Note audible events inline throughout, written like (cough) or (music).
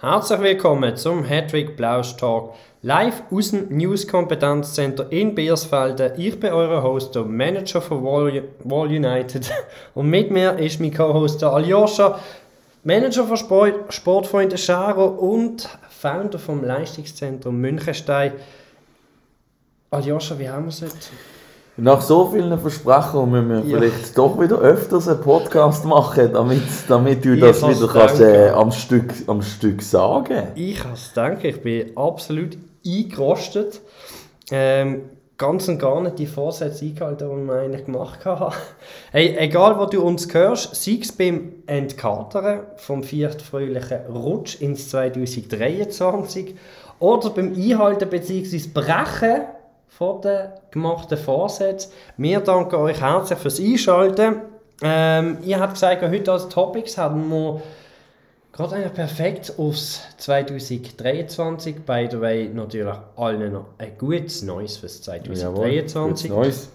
Herzlich willkommen zum Hedwig Blausch Talk, live aus dem News Kompetenzzentrum in Biersfelden. Ich bin euer Host, der Manager von Wall, Wall United. (laughs) Und mit mir ist mein Co-Host Aljoscha, Manager von Sport, Sportfreunde Scharo und Founder vom Leistungszentrum Münchenstein. Aljoscha, wie haben wir es heute? Nach so vielen Versprechungen müssen wir ja. vielleicht doch wieder öfters einen Podcast machen, damit, damit du ich das wieder kannst, äh, am, Stück, am Stück sagen Ich kann es denken, ich bin absolut eingerostet. Ähm, ganz und gar nicht die Vorsätze eingehalten, die wir eigentlich gemacht haben. (laughs) Hey, egal wo du uns hörst, sei es beim Entkatern vom vierten fröhlichen Rutsch ins 2023 oder beim Einhalten bzw. Brechen von den gemachten Vorsätzen. Wir danken euch herzlich fürs Einschalten. Ähm, ihr habt gesagt, heute als Topics haben wir gerade eigentlich perfekt aufs 2023. By the way, natürlich allen noch ein gutes Neues fürs 2023. Jawohl, Neues.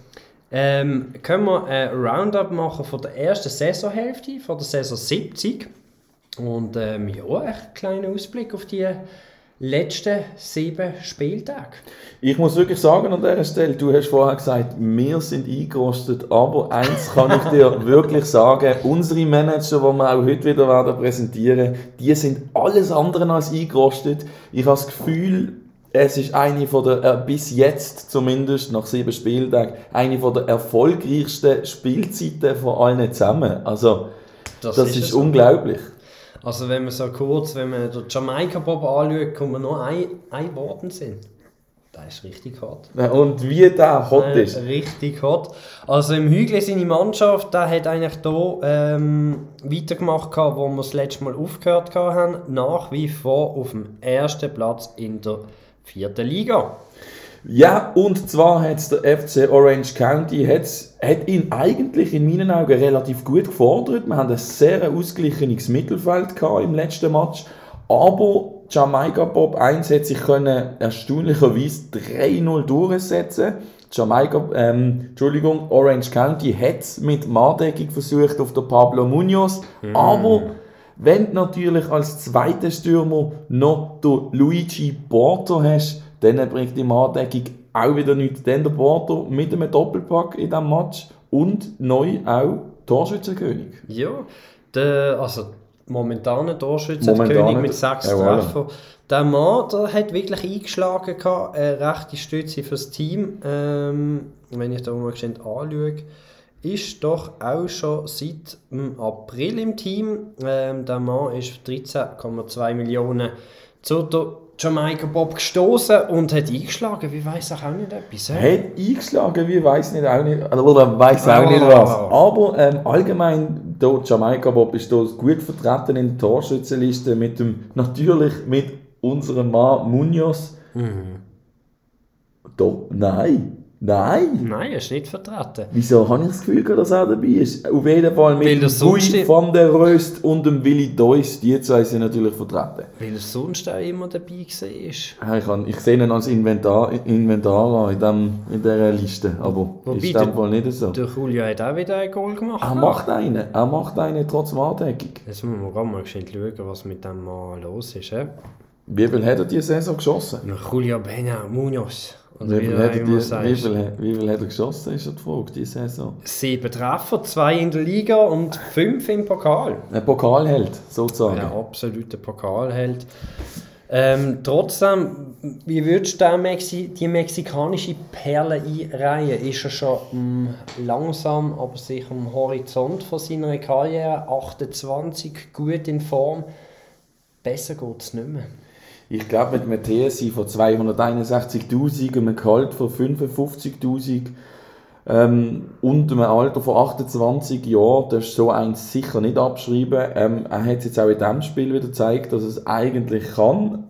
Ähm, können wir ein Roundup machen von der ersten Saisonhälfte, von der Saison 70. Und ähm, ja, ein kleiner Ausblick auf die letzten sieben Spieltage. Ich muss wirklich sagen an dieser Stelle, du hast vorher gesagt, wir sind eingerostet, aber eins kann ich dir (laughs) wirklich sagen, unsere Manager, die wir auch heute wieder werden präsentieren, die sind alles andere als eingerostet. Ich habe das Gefühl, es ist eine von der, äh, bis jetzt zumindest, nach sieben Spieltagen, eine von der erfolgreichsten Spielzeiten von allen zusammen. Also, das, das ist, ist unglaublich. Also wenn man so kurz, wenn man den Jamaika-Bob anschaut, kommt man nur ein, ein Worten sind. Der ist richtig hot. Und wie der hot ist? Richtig hot. Also im Hügel seine Mannschaft, der hat eigentlich hier ähm, weitergemacht, wo wir das letzte Mal aufgehört haben. Nach wie vor auf dem ersten Platz in der vierten Liga. Ja, und zwar hat der FC Orange County hat's, hat ihn eigentlich in meinen Augen relativ gut gefordert. Wir haben ein sehr ausgeglichenes Mittelfeld im letzten Match. Aber Jamaika Bob 1 hat sich können erstaunlicherweise 3-0 durchsetzen. Jamaika, ähm, Entschuldigung, Orange County hat es mit Mardeckung versucht auf der Pablo Munoz. Mm. Aber wenn du natürlich als zweiter Stürmer noch den Luigi Porto hast, dann bringt die Mardeckung auch wieder nichts. Dann der Porto mit einem Doppelpack in diesem Match und neu auch Torschützenkönig. Ja, der, also momentaner Torschützenkönig mit sechs ja, Treffern. Der Mann der hat wirklich eingeschlagen, gehabt, eine rechte Stütze fürs Team. Ähm, wenn ich da mal anschaue, ist doch auch schon seit April im Team. Ähm, der Mann ist 13,2 Millionen zu der Jamaika Bob gestoßen und hat eingeschlagen. Wie weiß auch nicht etwas. He? Hat eingeschlagen, wie weiß nicht auch nicht, oder weiß auch oh. nicht was. Aber ähm, allgemein, der Jamaika Bob ist hier gut vertreten in der Torschützenliste mit dem, natürlich mit unserem Mann Munoz. Mhm. Do, nein. Nein. Nein, er ist nicht vertreten. Wieso habe ich das Gefühl, dass er dabei ist? Auf jeden Fall mit dem van der Röst und dem Willi Deuss. Die zwei sind natürlich vertreten. Weil er sonst auch immer dabei war. Ich, kann, ich sehe ihn als Inventar, Inventar in, dem, in dieser Liste. Aber Wobei ist in dem nicht so. Der Julio hat auch wieder einen Goal gemacht. Er macht einen. Er macht einen trotz Mardeckung. Jetzt müssen wir gerade mal schauen, was mit dem Mann los ist. Wie viel hat er diese Saison geschossen? Julio Bena Munoz. Wie, viel hat er, wie, viel, wie viel hat er geschossen, ist die Frage, diese Saison? Sieben Treffer, zwei in der Liga und fünf im Pokal. Ein Pokalheld, sozusagen. Ein absoluter Pokalheld. Ähm, trotzdem, wie würdest du Mexi die mexikanische Perle einreihen? Ist er schon ähm, langsam, aber sicher am Horizont von seiner Karriere? 28, gut in Form. Besser geht es nicht mehr ich glaube, mit einem TSI von 261.000, einem Gehalt von 55.000 ähm, und einem Alter von 28 Jahren, das ist so eins sicher nicht abschreiben. Ähm, er hat es jetzt auch in diesem Spiel wieder gezeigt, dass es eigentlich kann.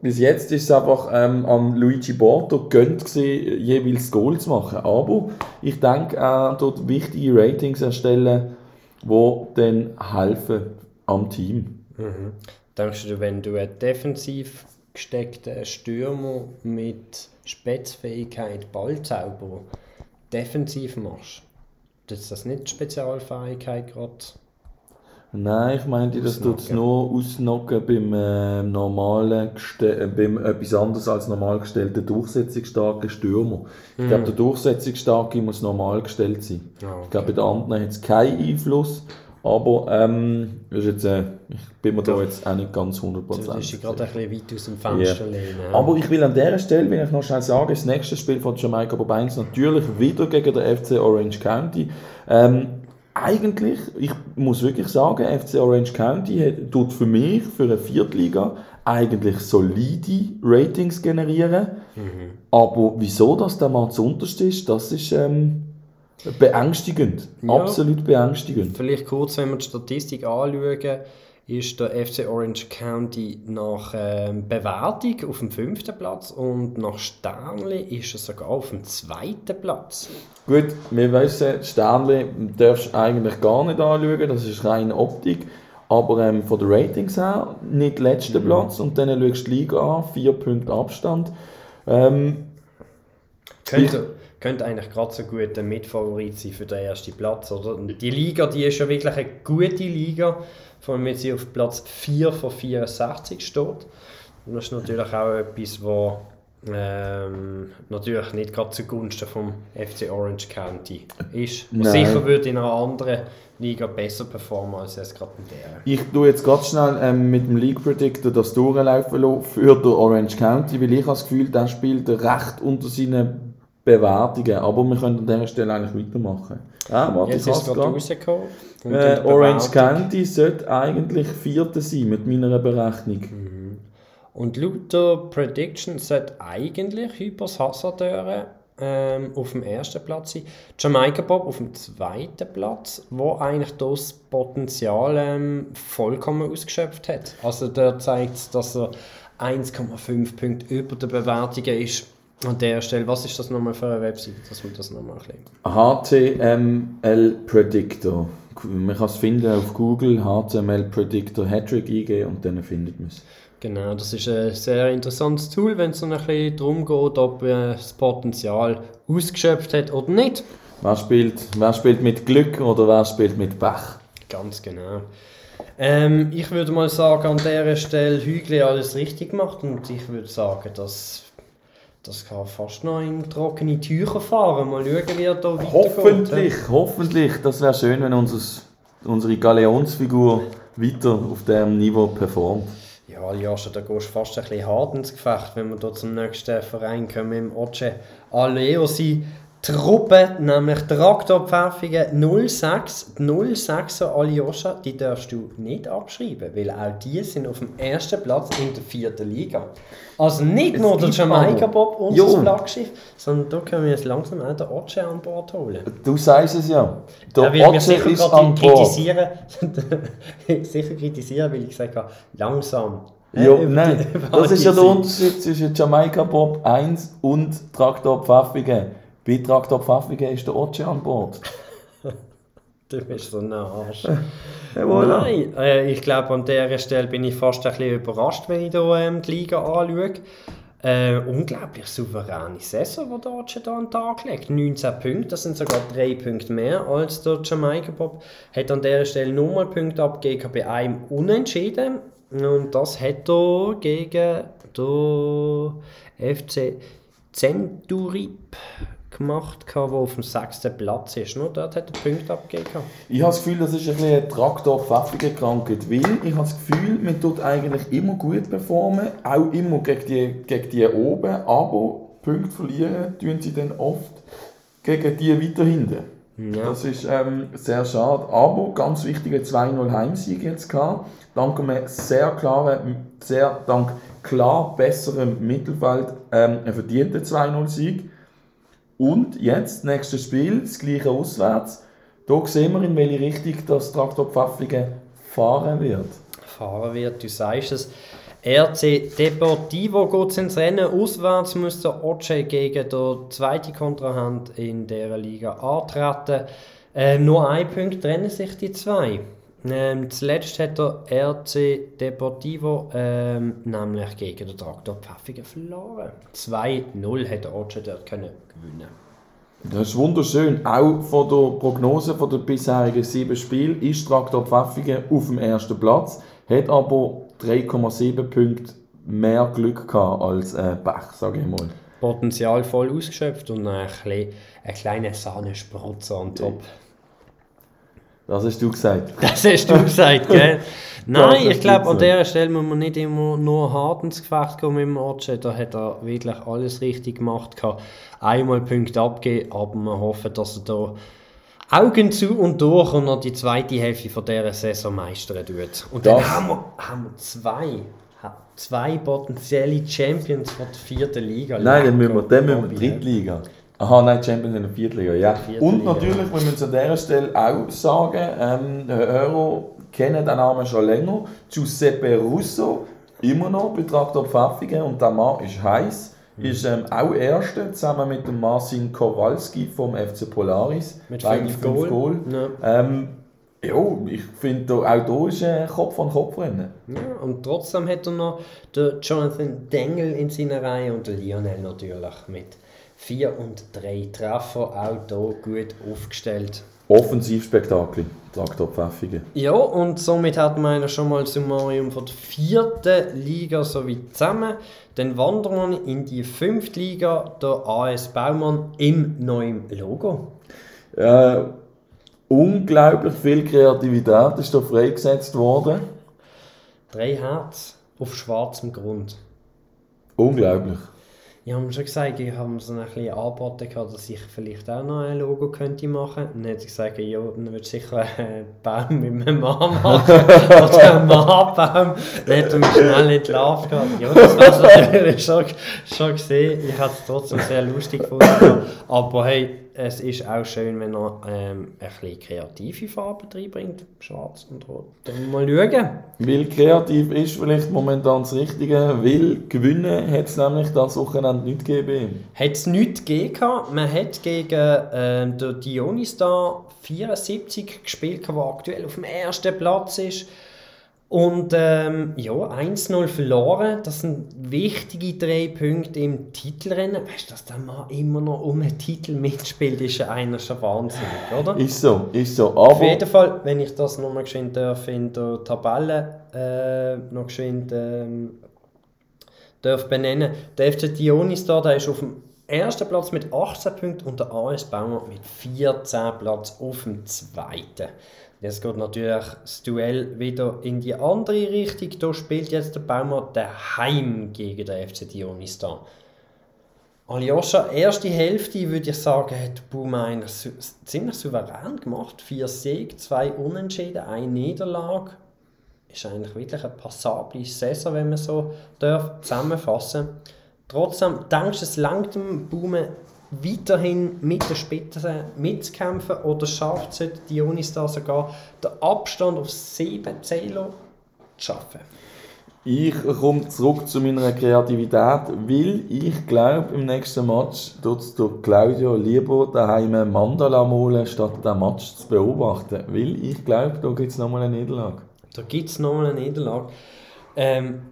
Bis jetzt ist es einfach ähm, am Luigi Borto gönnt gewesen, jeweils Goal zu machen. Aber ich denke, er dort wichtige Ratings erstellen, die dann helfen am Team. Mhm. Denkst du, wenn du einen defensiv gesteckten Stürmer mit Spätzfähigkeit, Ballzauber, defensiv machst, ist das nicht die Spezialfähigkeit gerade? Nein, ich meinte, das tut es nur ausnocken beim, äh, normalen, geste- äh, beim etwas anderes als normal gestellten durchsetzungsstarken Stürmer. Ich glaube, der durchsetzungsstarke muss normal gestellt sein. Ja, Ich glaube, bei den anderen hat es keinen Einfluss. Aber ähm, das ist jetzt, äh, ich bin mir da jetzt auch nicht ganz 100% Du bist sicher. gerade ein bisschen weit aus dem Fenster Ja. lehnen. Aber ich will an dieser Stelle, wenn ich noch schnell sagen, das nächste Spiel von Jamaika Bob 1 natürlich wieder gegen den FC Orange County. Ähm, eigentlich, ich muss wirklich sagen, FC Orange County hat, tut für mich, für eine Viertliga, eigentlich solide Ratings generieren. Aber wieso das der mal zu unterst ist, das ist ähm, beängstigend. Ja. Absolut beängstigend. Vielleicht kurz, wenn wir die Statistik anschauen, ist der FC Orange County nach ähm, Bewertung auf dem fünften Platz und nach Sternli ist er sogar auf dem zweiten Platz. Gut, wir wissen, Sternli darfst du eigentlich gar nicht anschauen, das ist reine Optik. Aber ähm, von den Ratings her nicht letzter Platz und dann schaust du die Liga an, vier Punkte Abstand. Ähm, Könnte, könnte eigentlich gerade so gut ein Mitfavorit sein für den ersten Platz. Oder? Die Liga die ist ja wirklich eine gute Liga, vor allem wenn sie auf Platz 4 von 64 steht. Und das ist natürlich auch etwas, was ähm, natürlich nicht gerade zugunsten vom FC Orange County ist. Sicher würde in einer anderen Liga besser performen als es gerade in der. ich tue jetzt ganz schnell ähm, mit dem League Predictor das durchlaufen lassen für den Orange County, weil ich habe das Gefühl, der spielt recht unter seinen Bewertungen. Aber wir können an dieser Stelle eigentlich weitermachen. Ja, warte, Jetzt ich ist es gerade rausgekommen. Äh, Orange Bewertung- County sollte eigentlich Vierter sein mit meiner Berechnung. Und laut der Prediction sollte eigentlich Hypers Hasardeur ähm, auf dem ersten Platz sein. Jamaica Bob auf dem zweiten Platz, wo eigentlich das Potenzial ähm, vollkommen ausgeschöpft hat. Also der zeigt dass er 1,5 Punkte über der Bewertungen ist. An der Stelle, was ist das nochmal für eine Website, dass wir das nochmal bisschen... HTML Predictor. Man kann es finden auf Google, HTML Predictor Hattrick eingeben und dann findet man es. Genau, das ist ein sehr interessantes Tool, wenn es so ein bisschen darum geht, ob äh, das Potenzial ausgeschöpft hat oder nicht. Wer spielt, wer spielt mit Glück oder wer spielt mit Pech? Ganz genau. Ähm, ich würde mal sagen, an dieser Stelle Hügli alles richtig gemacht und ich würde sagen, dass das kann fast noch in trockene Tücher fahren. Mal schauen, wie er da weitergeht. Hoffentlich, hoffentlich. Das wäre schön, wenn unser, unsere Galeonsfigur weiter auf diesem Niveau performt. Ja, Jascha, da gehst du fast ein bisschen hart ins Gefecht, wenn wir da zum nächsten Verein kommen, im Oce Aleo. Sie Truppe, nämlich Traktor Pfäffingen 06, die 06er Aljoscha, die darfst du nicht abschreiben, weil auch die sind auf dem ersten Platz in der vierten Liga. Also nicht Es nur der gibt Jamaika aber- Bob, unser Jo. Flaggschiff, sondern da können wir jetzt langsam auch den Oce an Bord holen. Du sagst es ja. Der Er Otze sicher ist gerade Bord. kritisieren, (laughs) sicher kritisieren, weil ich gesagt habe, langsam. Ja, Äh, nein, das ist ja der. Unterschied zwischen Jamaika Bob 1 und Traktor Pfaffingen. Bei Traktor Pfaffingen ist der Oce an Bord. (laughs) Du bist so ein Arsch. Jawohl. Nein, äh, ich glaube, an dieser Stelle bin ich fast ein bisschen überrascht, wenn ich hier ähm, die Liga anschaue. Äh, unglaublich souveräne Saison, die der Oce hier an den Tag legt. 19 Punkte, das sind sogar 3 Punkte mehr als der Jamaica Bob. Hat an dieser Stelle nochmal Punkte abgegeben bei einem Unentschieden. Und das hat er gegen den FC Centurip gemacht, der auf dem sechsten Platz ist. Nur dort hat er Punkte abgegeben. Ich habe das Gefühl, das ist ein bisschen eine traktor pfaffige Krankheit, weil ich habe das Gefühl, man tut eigentlich immer gut performen, auch immer gegen die, gegen die oben, aber Punkte verlieren tun sie dann oft gegen die weiter hinten. Ja. Das ist ähm, sehr schade, aber ganz wichtiger 2-0 Heimsieg jetzt gehabt. Dank einem sehr klaren, sehr dank klar besserem Mittelfeld ähm, ein verdienter 2-0-Sieg. Und jetzt, nächstes Spiel, das gleiche auswärts. Hier sehen wir, in welche Richtung das Traktor Pfafflingen fahren wird. fahren wird. Du sagst es. RC Deportivo geht ins Rennen. Auswärts muss der Oce gegen den zweiten Kontrahent in der Liga antreten. Äh, nur ein Punkt trennen sich die zwei. Ähm, zuletzt hat der RC Deportivo ähm, nämlich gegen den Traktor Pfäffingen verloren. 2-0 hat der Oce dort können gewinnen Das ist wunderschön. Auch von der Prognose von der bisherigen sieben Spiele ist Traktor Pfäffingen auf dem ersten Platz, hat aber 3,7 Punkte mehr Glück gehabt als äh, Bach, sage ich mal. Potenzial voll ausgeschöpft und ein, ein kleiner Sahnensprutzer on top. Das hast du gesagt. (laughs) Das hast du gesagt, gell? (laughs) Nein, ich glaube, an dieser Stelle muss man nicht immer nur hart ins Gefecht kommen mit dem Otsche. Da hat er wirklich alles richtig gemacht. gehabt. Einmal Punkte abgeben, aber wir hoffen, dass er da Augen zu und durch und noch die zweite Hälfte von dieser Saison meistern tut. Und dann Das- haben wir, haben wir zwei, zwei potenzielle Champions von der vierten Liga. Nein, dann müssen wir, dann müssen wir Drittliga. Aha, nein, Champions in der Viertliga, ja. Viertliga, Und natürlich, wir müssen an dieser Stelle auch sagen, ähm, die Hörer kennen den Namen schon länger. Giuseppe Russo, immer noch Betrachter Pfäffingen und der Mann ist heiß. Ist ähm, auch Erster, zusammen mit dem Marcin Kowalski vom FC Polaris. Mit Beide fünf Goal. Ja. Ähm, ja, ich finde, auch hier ist ein Kopf an Kopf rennen. Ja, und trotzdem hat er noch den Jonathan Dengel in seiner Reihe und den Lionel natürlich mit 4 und 3 Treffer auch hier gut aufgestellt. Offensivspektakel, Traktor Pfäffingen. Ja, und somit hat man schon mal das Summarium von der vierten Liga sowie zusammen. Dann wandern wir in die fünfte Liga, der AS Baumann im neuen Logo. Äh, unglaublich viel Kreativität ist da freigesetzt worden. Drei Herz auf schwarzem Grund. Unglaublich. Ich habe schon gesagt, ich habe so ein bisschen angeboten, dass ich vielleicht auch noch ein Logo könnte machen könnte. Dann hat sie gesagt, ja, dann würdest du sicher einen Baum mit einem Mann machen. (laughs) Oder einen Mannbaum. Dann hat er mich schnell entlarvt. gehabt. Ja, das war natürlich (laughs) schon, schon gesehen. Ich habe es trotzdem sehr lustig gefunden. Aber hey, es ist auch schön, wenn er ähm, ein bisschen kreative Farben reinbringt. Schwarz und Rot. Dann mal schauen. Weil kreativ ist vielleicht momentan das Richtige, weil gewinnen hat es nämlich das Wochenende nicht gegeben. Hat es nichts gegeben. Man hat gegen ähm, den Dionystar 74 gespielt, der aktuell auf dem ersten Platz ist. Und ähm, ja, 1-0 verloren. Das sind wichtige drei Punkte im Titelrennen. Weißt du, dass der Mann immer noch um einen Titel mitspielt, ist ja einer schon wahnsinnig, oder? Ist so, ist so. Auf Aber jeden Fall, wenn ich das nochmal geschwind darf, in der Tabelle äh, noch geschwind ähm, darf benennen. Der FC Dionystar, der ist auf dem ersten Platz mit 18 Punkten und der AS Baumer mit 14 Platz auf dem zweiten. Jetzt geht natürlich das Duell wieder in die andere Richtung. Da spielt jetzt der Baumer daheim gegen den FC Dionystar. Aljoscha, erste Hälfte würde ich sagen, hat su ziemlich souverän gemacht. Vier Sieg, zwei Unentschieden, eine Niederlage. Ist eigentlich wirklich eine passable Saison, wenn man so darf zusammenfassen Trotzdem, denkst du, es langt dem Baumer weiterhin mit der Spitze mitzukämpfen oder schafft es heute Dionystar sogar, den Abstand auf sieben Zähler zu schaffen? ich komme zurück zu meiner Kreativität, weil ich glaube, im nächsten Match tut der Claudio lieber daheim ein Mandala malen, statt den Match zu beobachten. Weil ich glaube, da gibt es nochmal eine Niederlage. Da gibt es nochmal eine Niederlage. Ähm,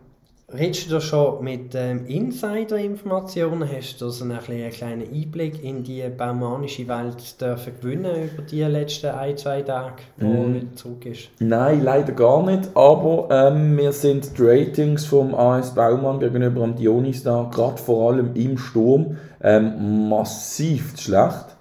redest du da schon mit ähm, Insider-Informationen? Hast du so einen, kleinen- einen kleinen Einblick in die baumanische Welt dürfen gewinnen über die letzten ein, zwei Tage, wo Mm. wieder zurück ist? Nein, leider gar nicht. Aber ähm, wir sind die Ratings vom AS Baumann gegenüber dem Dionystar, gerade vor allem im Sturm, ähm, massiv schlecht.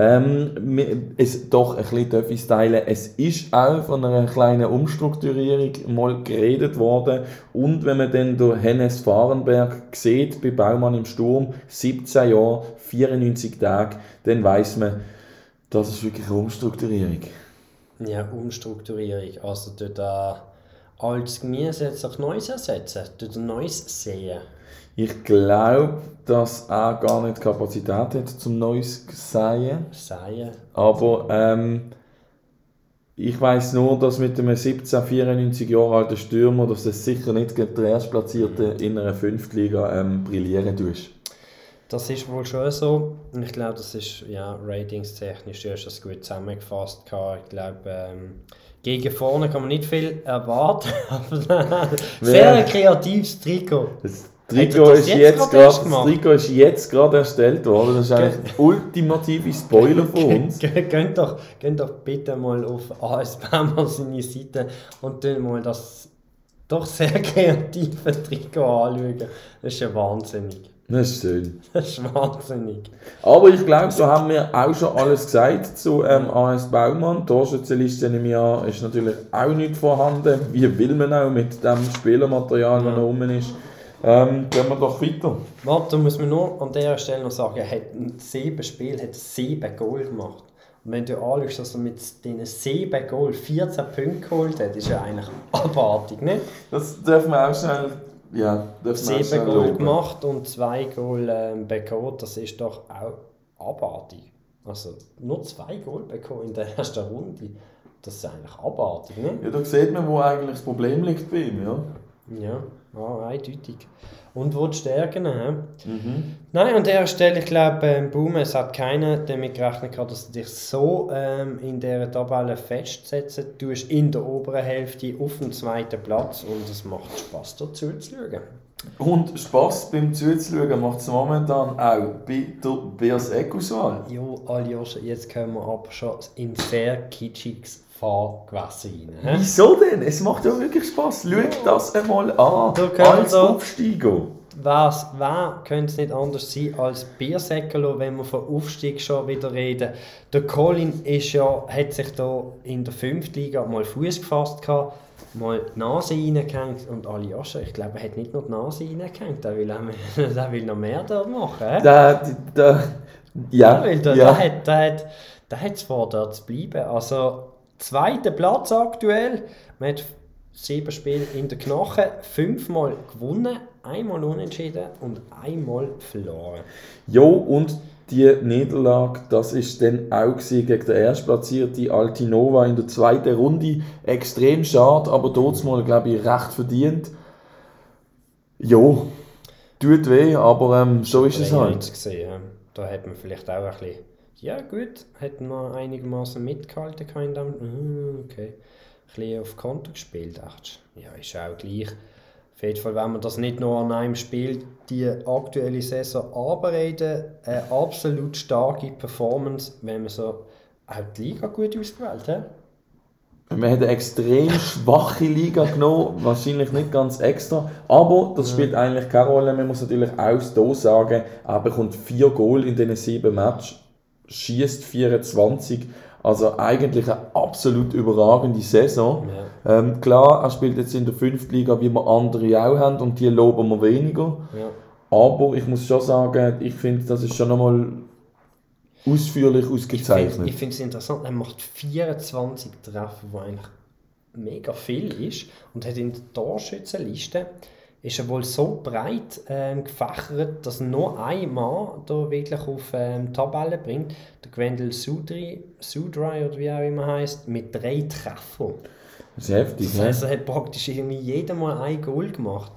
Ähm, es, doch, ein bisschen ich teilen. Es ist auch von einer kleinen Umstrukturierung mal geredet worden. Und wenn man dann den Hennes Fahrenberg sieht bei Baumann im Sturm, 17 Jahre, 94 Tage, dann weiß man, das ist wirklich eine Umstrukturierung. Ja, Umstrukturierung. Also dort äh, altes Gemüse jetzt durch Neues ersetzen, dort Neues sehen. Ich glaube, dass er gar nicht die Kapazität hat, zum Neues zu sagen. Säen. Aber ähm, ich weiß nur, dass mit einem 17, 94 Jahre alten Stürmer, dass das sicher nicht gegen den Erstplatzierten in einer Fünftliga ähm, brillieren tust. Das ist wohl schon so. Und ich glaube, das ist ja ratingstechnisch du hast das gut zusammengefasst. gehabt. Ich glaube, ähm, gegen vorne kann man nicht viel erwarten. (laughs) Aber sehr kreatives Trikot. Das, Trikot ist jetzt jetzt das? Trikot ist jetzt gerade erstellt worden. Das ist eigentlich der ultimative Spoiler (laughs) von uns. Ge- Geht doch, geht doch bitte mal auf AS Baumann (laughs) seine Seite und dann mal das doch sehr (laughs) kreative Trikot anschauen. Das ist ja wahnsinnig. Das ist schön. Das ist wahnsinnig. Aber ich glaube, da haben wir auch schon alles gesagt zu ähm, AS Baumann. Torschützenliste im Jahr ist natürlich auch nicht vorhanden. Wie will man auch mit dem Spielermaterial, das noch rum ist. Ähm, gehen wir doch weiter. Warte, da muss man nur an dieser Stelle noch sagen, er hat sieben Spielen hat sieben Goal gemacht. Und wenn du anschaust, dass er mit diesen sieben Goal 14 Punkte geholt hat, ist ja eigentlich abartig, ne? Das dürfen wir auch schnell. Ja, dürfen wir auch Sieben Goal gemacht und zwei Goal ähm, bekommen, das ist doch auch abartig. Also nur zwei Goal bekommen in der ersten Runde, das ist eigentlich abartig, ne? Ja, da sieht man, wo eigentlich das Problem liegt bei ihm. Ja. Ja, ja eindeutig. Und wo die Stärken haben. Nein, an der Stelle, ich glaube, ähm, Boom, es hat keiner damit gerechnet, dass du dich so ähm, in dieser Tabelle festsetzen tust, in der oberen Hälfte auf dem zweiten Platz und es macht Spaß dazu zu schauen. Und Spass beim Zuzuschauen macht es momentan auch bei der Bears Ecoswahl. Jo, Aljoscha, jetzt kommen wir aber schon in sehr kitschiges Fahrgewässer rein. Wieso denn? Es macht ja wirklich Spass. Schau das einmal an. Da Als Aufsteiger. Was, wer könnte es nicht anders sein als Biersäckelo, wenn wir von Aufstieg schon wieder reden? Der Colin ist ja, hat sich da in der 5. Liga mal Fuß gefasst, gehabt, mal die Nase reingehängt und Aljoscha, ich glaube, er hat nicht nur die Nase reingehängt, der will, (laughs) will noch mehr dort machen. hä? Da, da, ja, Weil der, ja. der, hat, der, hat, der hat es vor, dort zu bleiben. Also, zweiter Platz aktuell. Man hat sieben Spiele in der Knochen, fünfmal gewonnen, einmal unentschieden und einmal verloren. Jo, und die Niederlage, das ist dann auch gewesen gegen den erstplatzierten Altinova in der zweiten Runde. Extrem schade, aber dort mal, glaube ich, recht verdient. Jo, tut weh, aber ähm, so ist es Länger halt. gesehen. ja. Da hat man vielleicht auch ein bisschen. Ja, gut, hätten wir einigermaßen mitgehalten können. dem- Ah, Okay. Ein bisschen auf Konto gespielt, dachte ich. Ja, ist auch gleich. Auf jeden Fall, wenn man das nicht nur an einem Spiel, die aktuelle Saison arbeiten, eine absolut starke Performance, wenn man so auch die Liga gut ausgewählt hat. Wir haben eine extrem schwache Liga genommen, wahrscheinlich nicht ganz extra, aber das spielt eigentlich keine Rolle. Man muss natürlich auch hier sagen, er bekommt 4 Goal in diesen 7 Matches, schießt 24, also eigentlich eine absolut überragende Saison. Ja. Ähm, klar, er spielt jetzt in der 5. Liga, wie wir andere auch haben, und die loben wir weniger. Ja. Aber ich muss schon sagen, ich finde, das ist schon nochmal ausführlich Ich ausgezeichnet. finde es interessant, er macht 24 Treffer, was eigentlich mega viel ist. Und hat in der Torschützenliste ist er wohl so breit ähm, gefächert, dass nur ein Mann da wirklich auf ähm, Tabelle bringt. Der Gwendel Sudri, Sudri oder wie auch immer heißt, mit drei Treffern. Das ist heftig, Das ne? heißt, er hat praktisch irgendwie jedes Mal ein Goal gemacht.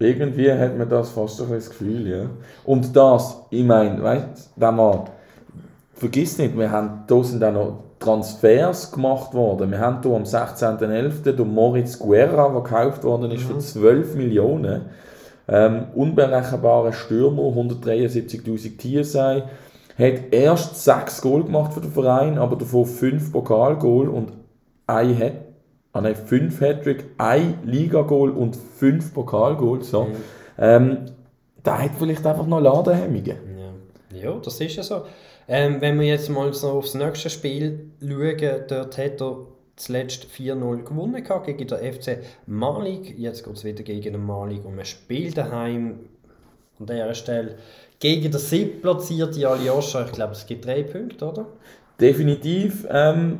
Irgendwie hat man das fast ein das Gefühl, ja. Und das, ich meine, weißt wenn man, vergiss nicht, wir haben, da sind auch noch Transfers gemacht worden. Wir haben hier am 16.11. den Moritz Guerra, der gekauft worden ist für 12 Millionen. Ähm, unberechenbarer Stürmer, 173'000 Tiersei. Hat erst 6 Goal gemacht für den Verein, aber davon 5 Pokalgoal und ein Hat Ah nein, 5 Hattrick, ein Liga-Goal und 5 Pokalgoal. So. Ähm, der hat vielleicht einfach noch Ladehemmungen. Ja, ja das ist ja so. Ähm, wenn wir jetzt mal so aufs nächste Spiel schauen, dort hat er zuletzt 4-0 gewonnen gehabt gegen den FC Malik. Jetzt geht es wieder gegen den Malik und man spielt daheim an dieser Stelle gegen den siebtplatzierten Aljoscha. Ich glaube, es gibt drei Punkte, oder? Definitiv. Ähm,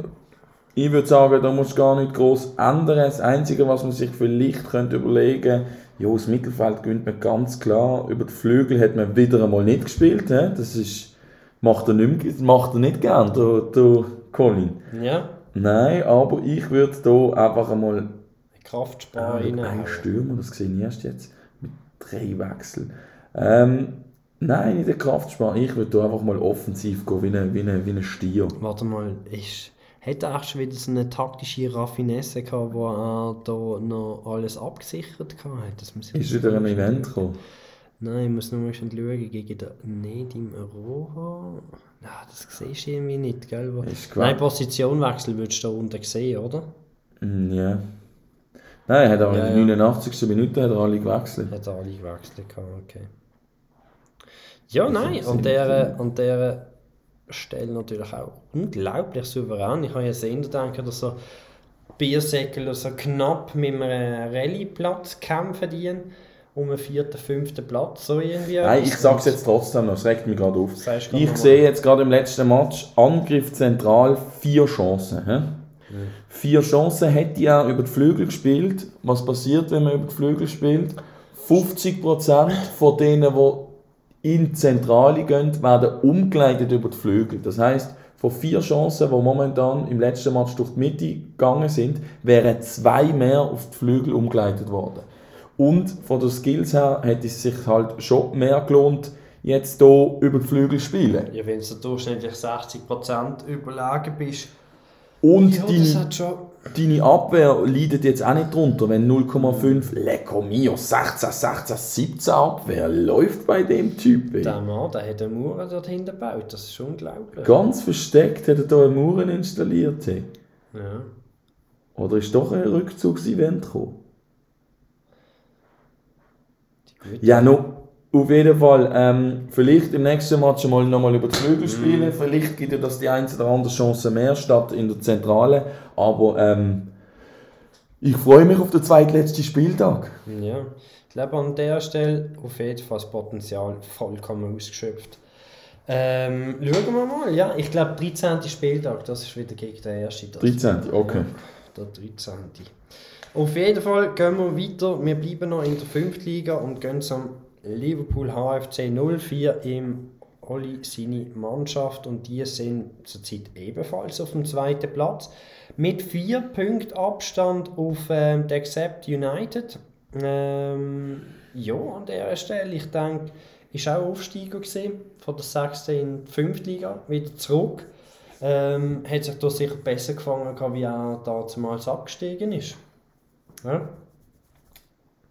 ich würde sagen, da muss gar nicht groß ändern. Das Einzige, was man sich vielleicht könnte überlegen ja, das Mittelfeld gewinnt man ganz klar. Über die Flügel hat man wieder einmal nicht gespielt. He? Das ist, macht, er nicht, macht er nicht gern, der, der Colin. Ja, Nein, aber ich würde hier einfach einmal Kraftspar Ah, rein. ein Stürmer, das sehe ich erst jetzt, mit drei Wechseln. Ähm, nein, in der Kraftspanne. Ich würde da einfach mal offensiv gehen, wie ein, wie ein, wie ein Stier. Warte mal, ist, hat er schon wieder so eine taktische Raffinesse gehabt, wo er da noch alles abgesichert hat. Das muss ich Ist wieder ein Event gekommen? Nein, ich muss mal schon schauen, gegen den Nedim Roha. Nein, das siehst du irgendwie nicht, gell? Nein. Positionwechsel würdest du da unten sehen, oder? Mm, Ja. Nein, er hat aber Ja, in der ja. 89. Minute hat er alle gewechselt. Hat er alle gewechselt, okay. Ja, nein, ist an dieser, an dieser Stelle natürlich auch unglaublich souverän. Ich habe ja sehen gedacht, dass so Biersäckel so knapp mit einem Rallye-Platz kämpfen die um einen vierten, fünften Platz, so irgendwie. Nein, ich sag's jetzt trotzdem noch, es regt mich gerade auf. Ich sehe jetzt gerade im letzten Match Angriff zentral vier Chancen. Hä? Vier Chancen hätte er über die Flügel gespielt. Was passiert, wenn man über die Flügel spielt? 50% von denen, die in die Zentrale gehen, werden umgeleitet über die Flügel. Das heißt, von vier Chancen, die momentan im letzten Match durch die Mitte gegangen sind, wären zwei mehr auf die Flügel umgeleitet worden. Und von den Skills her hätte es sich halt schon mehr gelohnt, jetzt hier über die Flügel zu spielen. Ja, wenn du durchschnittlich 60% überlegen bist, Und ja, deine, schon... deine Abwehr leidet jetzt auch nicht drunter, wenn 0,5 Lecco mio 16, 16, 17 Abwehr läuft bei dem Typ. ey. Der Mann, der hat einen Mauer dort hinten gebaut, das ist unglaublich. Ganz versteckt hat er hier eine Mauern installiert. Ja. Oder ist doch ein Rückzugsevent gekommen? Gute- Ja, no, auf jeden Fall. Ähm, vielleicht im nächsten Match mal nochmal über die Flügel spielen. Vielleicht gibt ja das die eine oder andere Chance mehr statt in der Zentrale. Aber ähm, ich freue mich auf den zweitletzten Spieltag. Ja, ich glaube an der Stelle auf jeden Fall das Potenzial vollkommen ausgeschöpft. Ähm, schauen wir mal, ja, ich glaube 13. Spieltag, das ist wieder gegen den ersten. Das 13. Okay. Der 13. Auf jeden Fall gehen wir weiter, wir bleiben noch in der 5. Liga und gehen zum Liverpool HFC 04 im Oli seine Mannschaft und die sind zurzeit ebenfalls auf dem zweiten Platz mit vier Punkten Abstand auf ähm, die Accept United. Ähm, ja, an der Stelle, ich denke, ist auch Aufsteiger gesehen von der 6. in die 5. Liga wieder zurück. Ähm, hat sich da sicher besser gefangen, wie er damals abgestiegen ist. Ja?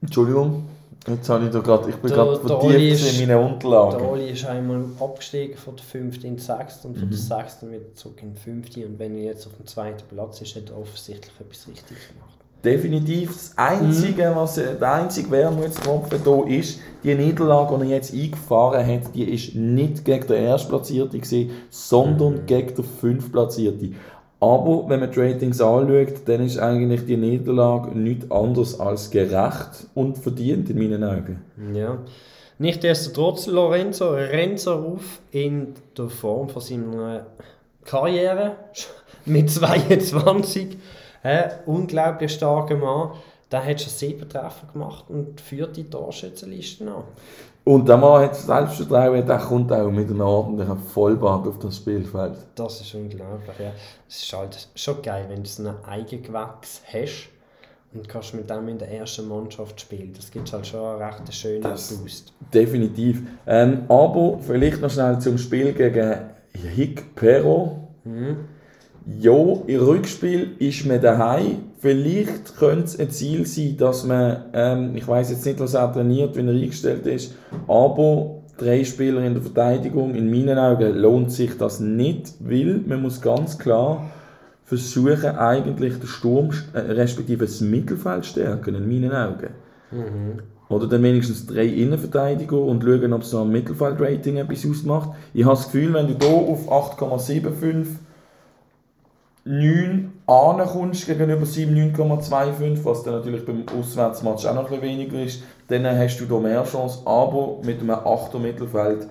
Entschuldigung. Jetzt habe ich da gerade, ich bin Der- gerade der vertieft in meinen Der Unterlagen. Oli ist einmal abgestiegen von der 5. in die 6. und Mhm. von der 6. wieder zurück in die 5. Und wenn er jetzt auf dem zweiten Platz ist, hat er offensichtlich etwas richtig gemacht. Definitiv das Einzige, was, äh, der einzige Wermutstropfen hier ist, die Niederlage, die er jetzt eingefahren hat, die ist nicht gegen den Erstplatzierten gewesen, sondern gegen den Fünftplatzierten. Aber wenn man die Ratings anschaut, dann ist eigentlich die Niederlage nichts anderes als gerecht und verdient in meinen Augen. Ja. Nichtsdestotrotz, Lorenzo Renzo auf in der Form von seiner Karriere (laughs) mit 22. Äh, unglaublich starker Mann. Der hat schon sieben Treffer gemacht und führt die Torschützenliste an. Und der Mann hat Selbstvertrauen, der kommt auch mit einer ordentlichen Vollbart auf das Spielfeld. Das ist unglaublich, ja. Es ist halt schon geil, wenn du so einen Eigengewächs hast und kannst mit dem in der ersten Mannschaft spielen. Das gibt halt schon einen recht schönen Das- Boost. Definitiv. Ähm, aber vielleicht noch schnell zum Spiel gegen Hick Pero. Ja, im Rückspiel ist man daheim. Vielleicht könnte es ein Ziel sein, dass man, ähm, ich weiß jetzt nicht, was er trainiert, wenn er eingestellt ist, aber drei Spieler in der Verteidigung, in meinen Augen lohnt sich das nicht, weil man muss ganz klar versuchen, eigentlich den Sturm, äh, respektive das Mittelfeld stärken, in meinen Augen. Oder dann wenigstens drei Innenverteidiger und schauen, ob es am Mittelfeldrating etwas ausmacht. Ich habe das Gefühl, wenn du hier auf 8,75 9 ankommst gegenüber 7, 9,25, was dann natürlich beim Auswärtsmatch auch noch ein bisschen weniger ist, dann hast du hier mehr Chance. Aber mit einem 8er Mittelfeld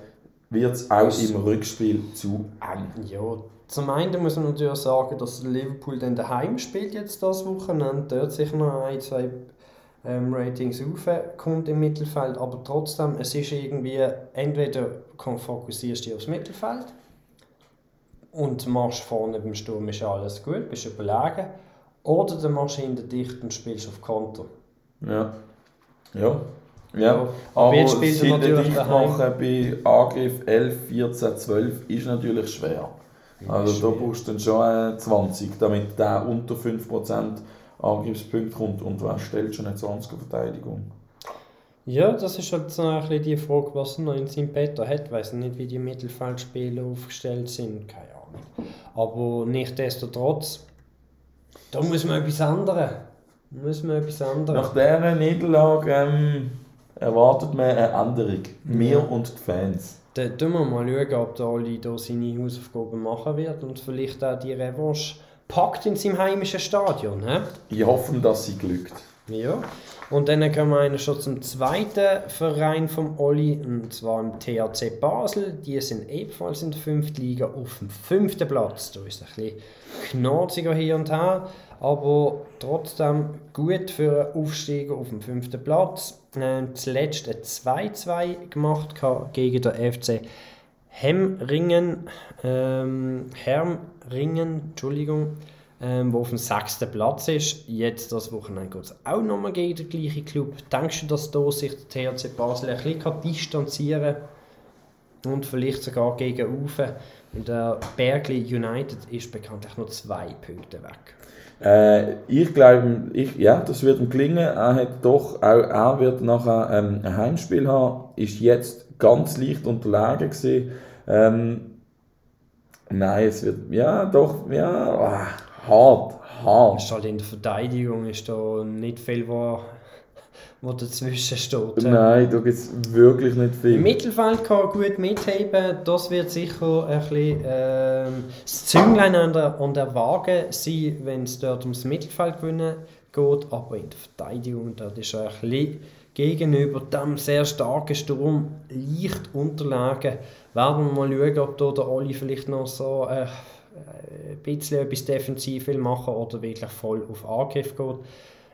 wird es auch im Rückspiel zu eng. Ja, zum einen muss man natürlich sagen, dass Liverpool dann daheim spielt jetzt das Wochenende, dort sicher noch ein, zwei ähm, Ratings raufkommt im Mittelfeld, aber trotzdem, es ist irgendwie, entweder fokussierst du dich aufs Mittelfeld und machst vorne beim Sturm ist alles gut, bist überlegen, oder du machst hinter dicht und spielst auf Konter. Ja. Ja. Ja, aber jetzt natürlich dicht machen bei Angriff 11, 14, 12 ist natürlich schwer. Also da brauchst du dann schon äh, 20, damit der unter 5% Angriffspunkte kommt und was stellt schon eine 20er Verteidigung. Ja, das ist halt so ein bisschen die Frage, was er noch in seinem Bett hat. Ich weiß nicht, wie die Mittelfeldspieler aufgestellt sind, keine. Aber nichtsdestotrotz, da muss man etwas ändern. Muss man etwas ändern. Nach dieser Niederlage ähm, erwartet man eine Änderung. Wir Ja. und die Fans. Dann tun wir mal schauen, ob der Oli da seine Hausaufgaben machen wird und vielleicht auch die Revanche packt in seinem heimischen Stadion. He? Ich hoffe, dass sie glückt. Ja. Und dann kommen wir eigentlich schon zum zweiten Verein vom Oli, und zwar im THC Basel. Die sind ebenfalls in der fünften Liga auf dem fünften Platz. Da ist es ein bisschen knarziger hier und her, aber trotzdem gut für einen Aufsteiger auf dem fünften Platz. Zuletzt ein 2-2 gemacht gegen den FC Hemringen, ähm, Hermringen, Entschuldigung, ähm, wo auf dem sechsten Platz ist. Jetzt das Wochenende geht es auch nochmal gegen den gleichen Club. Denkst du, dass da sich der THC Basel ein bisschen distanzieren kann und vielleicht sogar gegen Ufe? Und der Bergli United ist bekanntlich nur zwei Punkte weg. Äh, ich glaube, ich, ja, das wird ihm gelingen. Er hat doch, auch er wird nachher ähm, ein Heimspiel haben. Ist jetzt ganz leicht unterlegen gewesen. Ähm, nein, es wird, ja, doch, ja, ah, hart, hart. ist halt in der Verteidigung ist da nicht viel, wo, wo dazwischen steht. Nein, da gibt es wirklich nicht Im viel. Mittelfeld kann gut mitheben. Das wird sicher ein bisschen ähm, das Zünglein an der, an der Waage sein, wenn es dort ums Mittelfeld gewinnen geht. Aber in der Verteidigung dort ist er ein bisschen gegenüber dem sehr starken Sturm leicht unterlegen. Werden wir mal schauen, ob da der Oli vielleicht noch so äh, ein bisschen etwas defensiv will machen oder wirklich voll auf Angriff geht.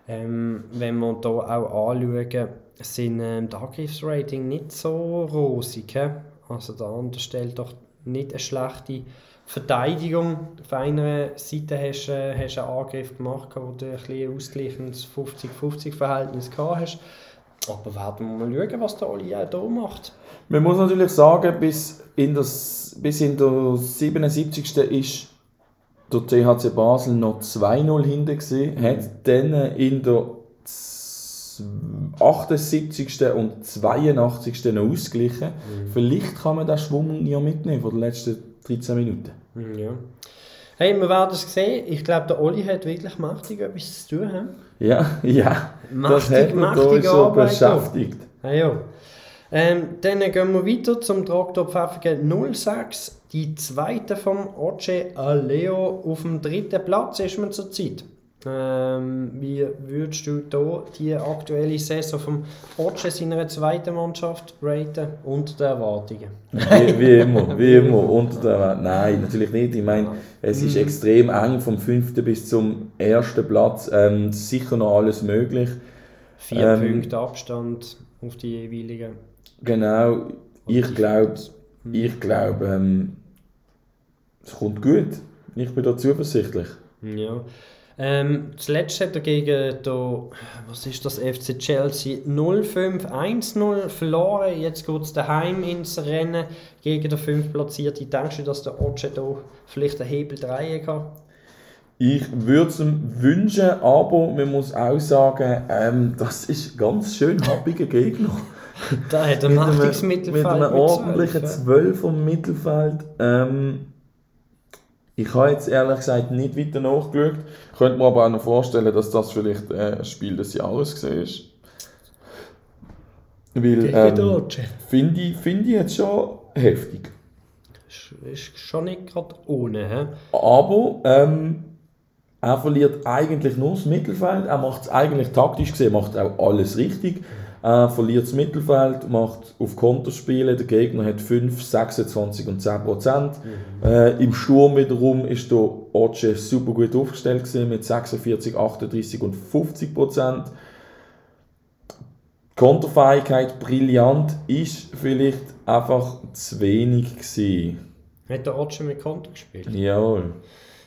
Ähm, wenn wir hier auch anschauen, sind ähm, die Angriffsrating nicht so rosig. He? Also der andere stellt doch nicht eine schlechte Verteidigung. Auf einer Seite hast äh, du einen Angriff gemacht, wo du ein ein ausgleichendes 50-50-Verhältnis gehabt hast. Aber werden wir mal schauen, was der Oli auch hier macht. Man muss natürlich sagen, bis in, das, bis in der 77. ist der THC Basel noch 2-0 hinten gewesen, hat dann in der z- 78. und 82. noch ausgeglichen. Vielleicht kann man den Schwung ja mitnehmen von den letzten 13 Minuten. Hm, Ja. Hey, wir werden es sehen. Ich glaube, der Oli hat wirklich mächtig etwas zu tun. He? Ja, ja, das hat man da so Arbeit, beschäftigt. Ah, ja. Ähm, dann gehen wir weiter zum Traktor Pfäffiken 06. Die zweite vom Oce Aleo auf dem dritten Platz ist man zurzeit. Ähm, wie würdest du da die aktuelle Saison vom Oce seiner zweiten Mannschaft raten und der Erwartungen? Wie, wie immer, (laughs) wie immer. Unter der, nein, natürlich nicht. Ich meine, es ist extrem eng vom fünften bis zum ersten Platz. Ähm, sicher noch alles möglich. Vier Ähm, Punkte Abstand auf die jeweiligen. Genau, ich glaube, ich glaube, ähm, es kommt gut. Ich bin da zuversichtlich. Ja. Ähm, zuletzt hat er gegen der, was ist das, FC Chelsea 0-5-1-0 verloren. Jetzt geht es daheim ins Rennen gegen den 5 Platzierten. Denkst du, dass der Oce da vielleicht einen Hebel drehen kann? Ich würde es ihm wünschen, aber man muss auch sagen, ähm, das ist ein ganz schön happiger Gegner. Da hat er mit machtiges einem, Mittelfeld. mit einem mit ordentlichen zwölf, ja. 12 vom Mittelfeld. Ähm, ich habe jetzt ehrlich gesagt nicht weiter nachgeschaut. Ich könnte mir aber auch noch vorstellen, dass das vielleicht äh, ein Spiel des Jahres war. Weil, ähm, finde ich, finde ich jetzt schon heftig. Ist- Ist schon nicht gerade ohne. He? Aber ähm, er verliert eigentlich nur das Mittelfeld. Er macht es eigentlich taktisch gesehen, macht auch alles richtig. Er verliert das Mittelfeld, macht auf Konterspiele. Der Gegner hat 5, 26 und 10 Prozent. Äh, Im Sturm wiederum ist der Oce super gut aufgestellt gewesen, mit 46, 38 und 50 Prozent. Konterfähigkeit brillant ist vielleicht einfach zu wenig gewesen. Hat der Oce mit Konto gespielt? Jawohl.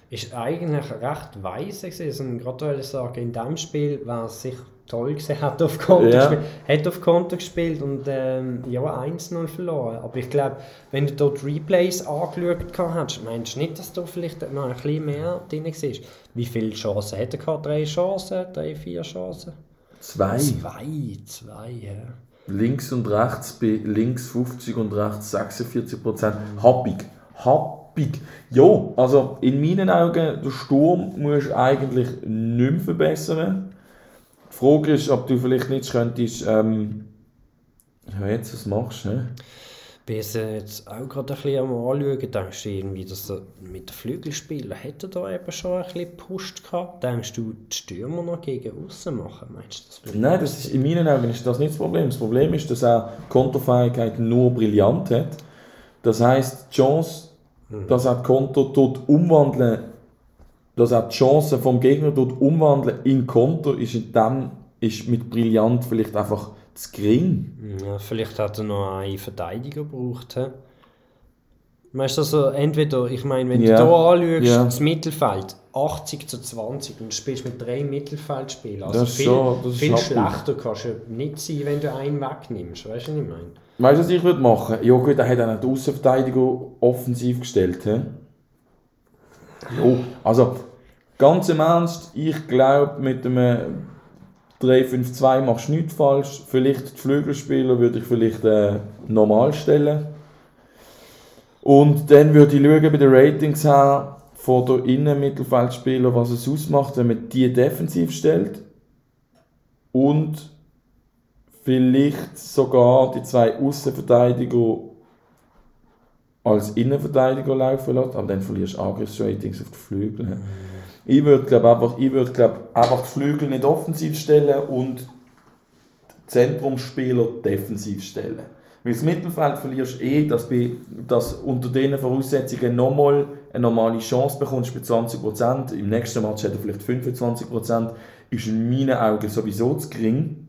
ist eigentlich recht weise gewesen. Gerade wollte ich sagen, in diesem Spiel wäre es sich toll gesehen, hat auf Konto Ja. gespielt, hat auf Konto gespielt und ähm, ja, 1-0 verloren. Aber ich glaube, wenn du dort Replays angeschaut hast, meinst du nicht, dass da vielleicht noch ein bisschen mehr drin war? Wie viele Chancen hat er gehabt? Drei Chancen? Drei, vier Chancen? Zwei. Zwei, zwei, ja. Links und rechts bei links 50 und rechts 46 Prozent. Happig. Happig. Ja, also in meinen Augen, der Sturm musst du eigentlich nicht mehr verbessern. Die Frage ist, ob du vielleicht nicht könntest, ähm, ja jetzt, was machst du, ne? bin es jetzt auch gerade ein bisschen am Anschauen, denkst du irgendwie, dass er mit den Flügelspielern hätte da eben schon ein bisschen gepusht gehabt? Denkst du, die Stürmer noch gegen außen machen? Meinst du, das Nein, das ist, in meinen Augen ist das nicht das Problem. Das Problem ist, dass er die Kontofähigkeit nur brillant hat. Das heisst, die Chance, dass er das Konto dort umwandeln, dass er die Chance vom Gegner dort umwandeln in Konto, ist in dem, ist mit brillant vielleicht einfach zu gering. Ja, vielleicht hat er noch einen Verteidiger gebraucht. He? Weißt du, also entweder, ich meine, wenn Ja, du hier anschaust, ja. das Mittelfeld 80 zu 20 und du spielst mit drei Mittelfeldspielern. Also Das ist viel, schon- das viel schlechter kannst du nicht sein, wenn du einen wegnimmst. Weißt du, was ich meine? Weißt du, was ich würde machen? Ja gut, er hat auch die Außenverteidiger offensiv gestellt. He? Jo, also ganz im Ernst, ich glaube mit einem 3-5-2 machst du nichts falsch. Vielleicht die Flügelspieler würde ich vielleicht äh, normal stellen. Und dann würde ich schauen bei den Ratings her von der Innenmittelfeldspieler, was es ausmacht, wenn man die defensiv stellt. Und vielleicht sogar die zwei Außenverteidiger als Innenverteidiger laufen lässt, aber dann verlierst du Angriffsratings auf die Flügel. Ich würde glaube einfach, ich würde glaub, einfach die Flügel nicht offensiv stellen und die Zentrumsspieler defensiv stellen. Weil das Mittelfeld verlierst du eh, dass, bei, dass unter diesen Voraussetzungen nochmal eine normale Chance bekommst bei 20%. Im nächsten Match hat er vielleicht 25%. Ist in meinen Augen sowieso zu gering.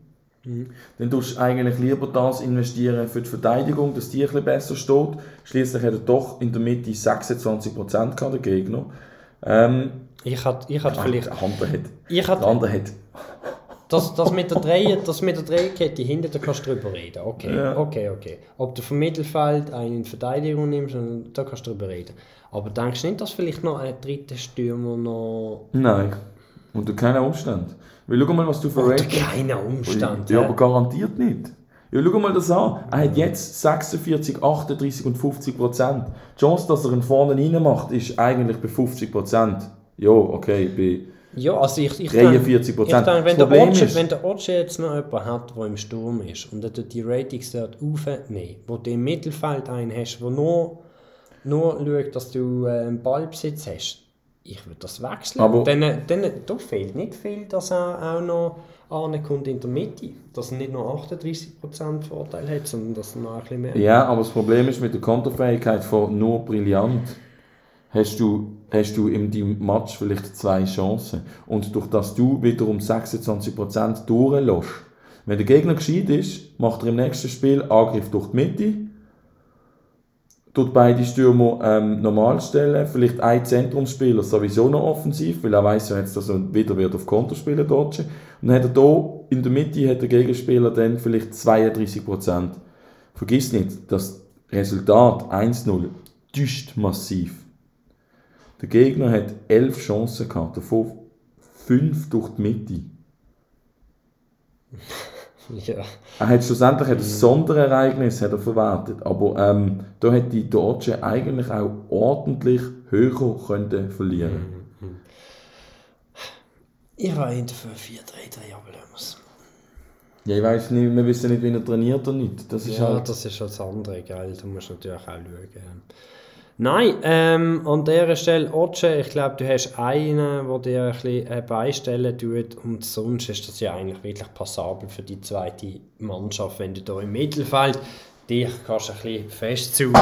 Dann tust du eigentlich lieber das investieren für die Verteidigung, dass die ein bisschen besser steht. Schließlich hat er doch in der Mitte 26% gehabt, der Gegner. Ähm, Ich hatte ich hat vielleicht. der andere hat. Ich Der hatte, andere hat. das, das mit der Dreie, das mit der Dreierkette hinten, da kannst du drüber reden. Okay, Ja. okay, okay. Ob du vom Mittelfeld einen in Verteidigung nimmst, da kannst du drüber reden. Aber denkst du nicht, dass vielleicht noch ein dritter Stürmer noch. Nein. Unter keinen Umständen. Weil schau mal, was du für Unter keinen Umstand. Ja, aber garantiert nicht. Ja, schau mal das an. Er hat jetzt 46, 38 und 50 Prozent. Die Chance, dass er ihn vorne rein macht, ist eigentlich bei 50 Prozent. Ja, okay, bei Ja, also ich, ich 43 denke, ich denke, wenn, der Otsche, ist- wenn der Otsche jetzt noch jemanden hat, der im Sturm ist und er tut die Ratings dort aufnehmen, wo du im Mittelfeld einen hast, der nur, nur schaut, dass du äh, einen Ballbesitz hast, ich würde das wechseln. Aber- dann, dann da fehlt nicht viel, dass er auch noch ankommt in der Mitte. Dass er nicht nur 38% Vorteil hat, sondern dass er noch ein bisschen mehr Ja, aber das Problem ist mit der Kontofähigkeit von nur brillant hast du, hast du in deinem Match vielleicht zwei Chancen. Und durch das du wiederum 26% durchlässt, wenn der Gegner gescheit ist, macht er im nächsten Spiel Angriff durch die Mitte, tut beide Stürmer ähm, normal stellen, vielleicht ein Zentrumsspieler sowieso noch offensiv, weil er weiß ja jetzt, dass er wieder wird auf Konter spielen dort. Und dann hat er hier in der Mitte hat der Gegenspieler dann vielleicht 32%. Vergiss nicht, das Resultat 1-0 täuscht massiv. Der Gegner hat 11 Chancen gehabt, davon 5 durch die Mitte. (laughs) Ja. Er hat schlussendlich ein Sonderereignis hat er verwertet, aber ähm, da hätte die Deutsche eigentlich auch ordentlich höher können verlieren. Ich war hinter für 4-3-3, aber lassen wir's. Ja, ich weiß nicht, wir wissen nicht, wie er trainiert oder nicht. Das ist ja, halt. das ist das andere, gell? Da musst du natürlich auch schauen. Nein, ähm, an dieser Stelle, Otsche, ich glaube, du hast einen, der dir ein bisschen äh, beistellen tut und sonst ist das ja eigentlich wirklich passabel für die zweite Mannschaft, wenn du da im Mittelfeld dich kannst ein bisschen festzaugen.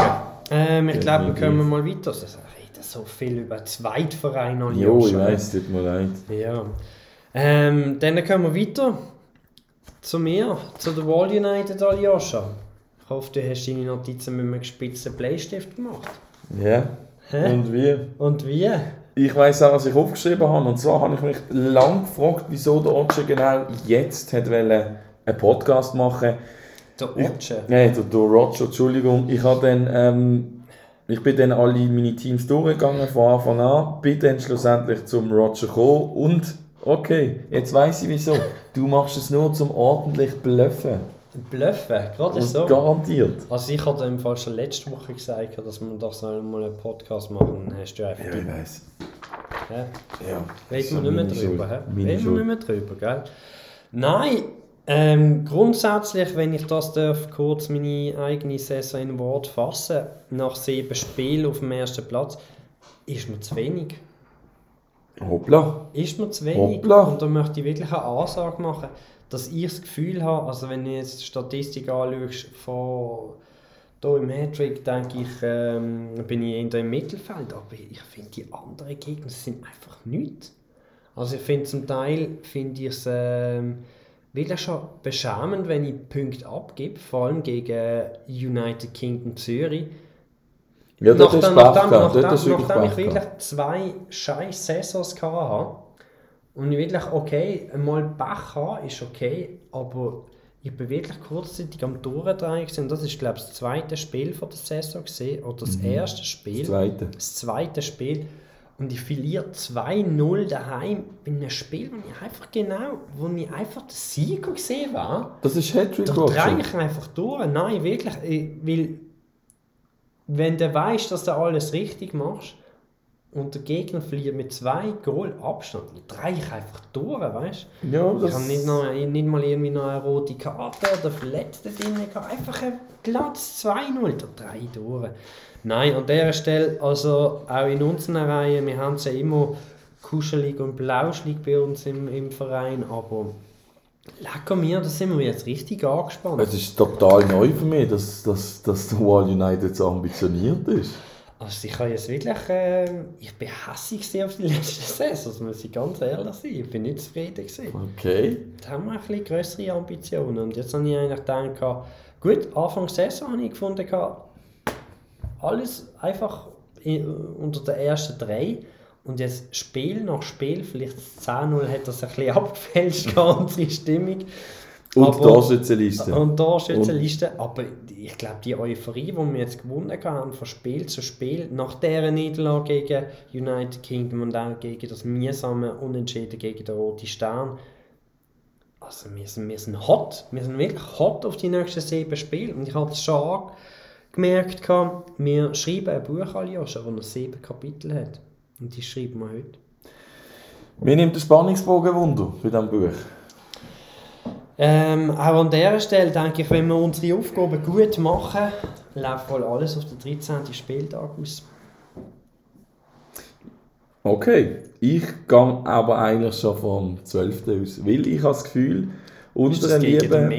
Ähm, ich glaube, wir kommen mal weiter. Also, ich rede so viel über Zweitvereine und Jo, ich weiß, tut mir leid. Ja. Ähm, dann kommen wir weiter zu mir, zu der Wall United Aljoscha. Ich hoffe, du hast deine Notizen mit einem gespitzten Bleistift gemacht. Ja. Hä? Und wie? Und wie? Ich weiss auch, was ich aufgeschrieben habe. Und zwar habe ich mich lange gefragt, wieso der Otsche genau jetzt hat einen Podcast machen Der Otsche. Nein, der, der Roger, Entschuldigung. Ich, habe dann, ähm, ich bin dann alle meine Teams durchgegangen von Anfang an, bin dann schlussendlich zum Roger gekommen und okay, jetzt weiss ich wieso. Du machst es nur zum ordentlich bluffen. Bluffen, gerade Und so. garantiert. Also ich hatte im Fall schon letzte Woche gesagt, dass wir doch so mal einen Podcast machen. Dann hast du einfach die... weiss. Hä? Ja. Reden wir nicht mehr drüber, hä? Reden wir nicht mehr drüber, gell? Nein, ähm, grundsätzlich, wenn ich das darf, kurz meine eigene Saison in Wort fassen, nach sieben Spielen auf dem ersten Platz, ist mir zu wenig. Hoppla. Ist mir zu wenig. Hoppla. Und da möchte ich wirklich eine Ansage machen, dass ich das Gefühl habe, also wenn du jetzt die Statistik anschaust, von hier im Hattrick, denke ich, ähm, bin ich eher im Mittelfeld, aber ich finde, die anderen Gegner sind einfach nichts. Also ich finde zum Teil, finde ich es ähm, wirklich schon beschämend, wenn ich Punkte abgebe, vor allem gegen United Kingdom Zürich. Ja, nachdem, nachdem, nachdem, nachdem ich wirklich zwei scheiß Saisons habe und ich wirklich, okay, einmal Pech haben ist okay, aber ich bin wirklich kurzzeitig am Durchdrehen gewesen. und das ist glaube ich das zweite Spiel von der Saison gesehen oder das erste Spiel, Das zweite. das zweite Spiel und ich verliere 2-0 daheim in einem Spiel, wo ich einfach genau, wo ich einfach der Sieger gesehen war. Das ist Hattrick, Da drehe ich einfach durch. Nein, wirklich. Ich- Weil, wenn du weißt, dass du alles richtig machst und der Gegner verliert mit zwei Goal Abstand, ich einfach durch, weißt Ja, du? Ich das... habe nicht, noch, nicht mal irgendwie noch eine rote Karte oder Verletzte drin gehabt. Einfach ein Platz 2-0, da drehe ich durch. Nein, an dieser Stelle, also auch in unseren Reihen, wir haben es ja immer kuschelig und blauschlig bei uns im, im Verein, aber lecker mir, da sind wir jetzt richtig angespannt. Es ist total neu für mich, dass, dass, dass der Wall United so ambitioniert ist. Also ich habe jetzt wirklich, ähm, ich bin gewesen auf die (laughs) letzte Saison, das muss ich ganz ehrlich sein. Ich bin nicht zufrieden gewesen. Okay. Da haben wir ein bisschen größere Ambitionen und jetzt habe ich eigentlich gedacht, gut, Anfang Saison habe ich gefunden, alles einfach in, unter den ersten drei und jetzt Spiel nach Spiel, vielleicht das 10-0 hat das ein bisschen (laughs) abgefälscht, die ganze Stimmung. Und Aber- die Torschützenliste. Und da Und- eine Liste, aber ich glaube, die Euphorie, die wir jetzt gewonnen haben, von Spiel zu Spiel, nach dieser Niederlage gegen United Kingdom und auch gegen das mühsame Unentschieden gegen den Roten Stern, also wir sind, wir sind hot, wir sind wirklich hot auf die nächsten sieben Spiele und ich habe es schon gemerkt, wir schreiben ein Buch alle Jahre, das noch sieben Kapitel hat und die schreiben wir heute. Mir nimmt der Spannungsbogen Wunder für dieses Buch. Ähm, auch an dieser Stelle denke ich, wenn wir unsere Aufgaben gut machen, läuft wohl alles auf den 13. Spieltag aus. Okay, ich gehe aber eigentlich schon vom 12. aus, weil ich habe das Gefühl, unsere liebe,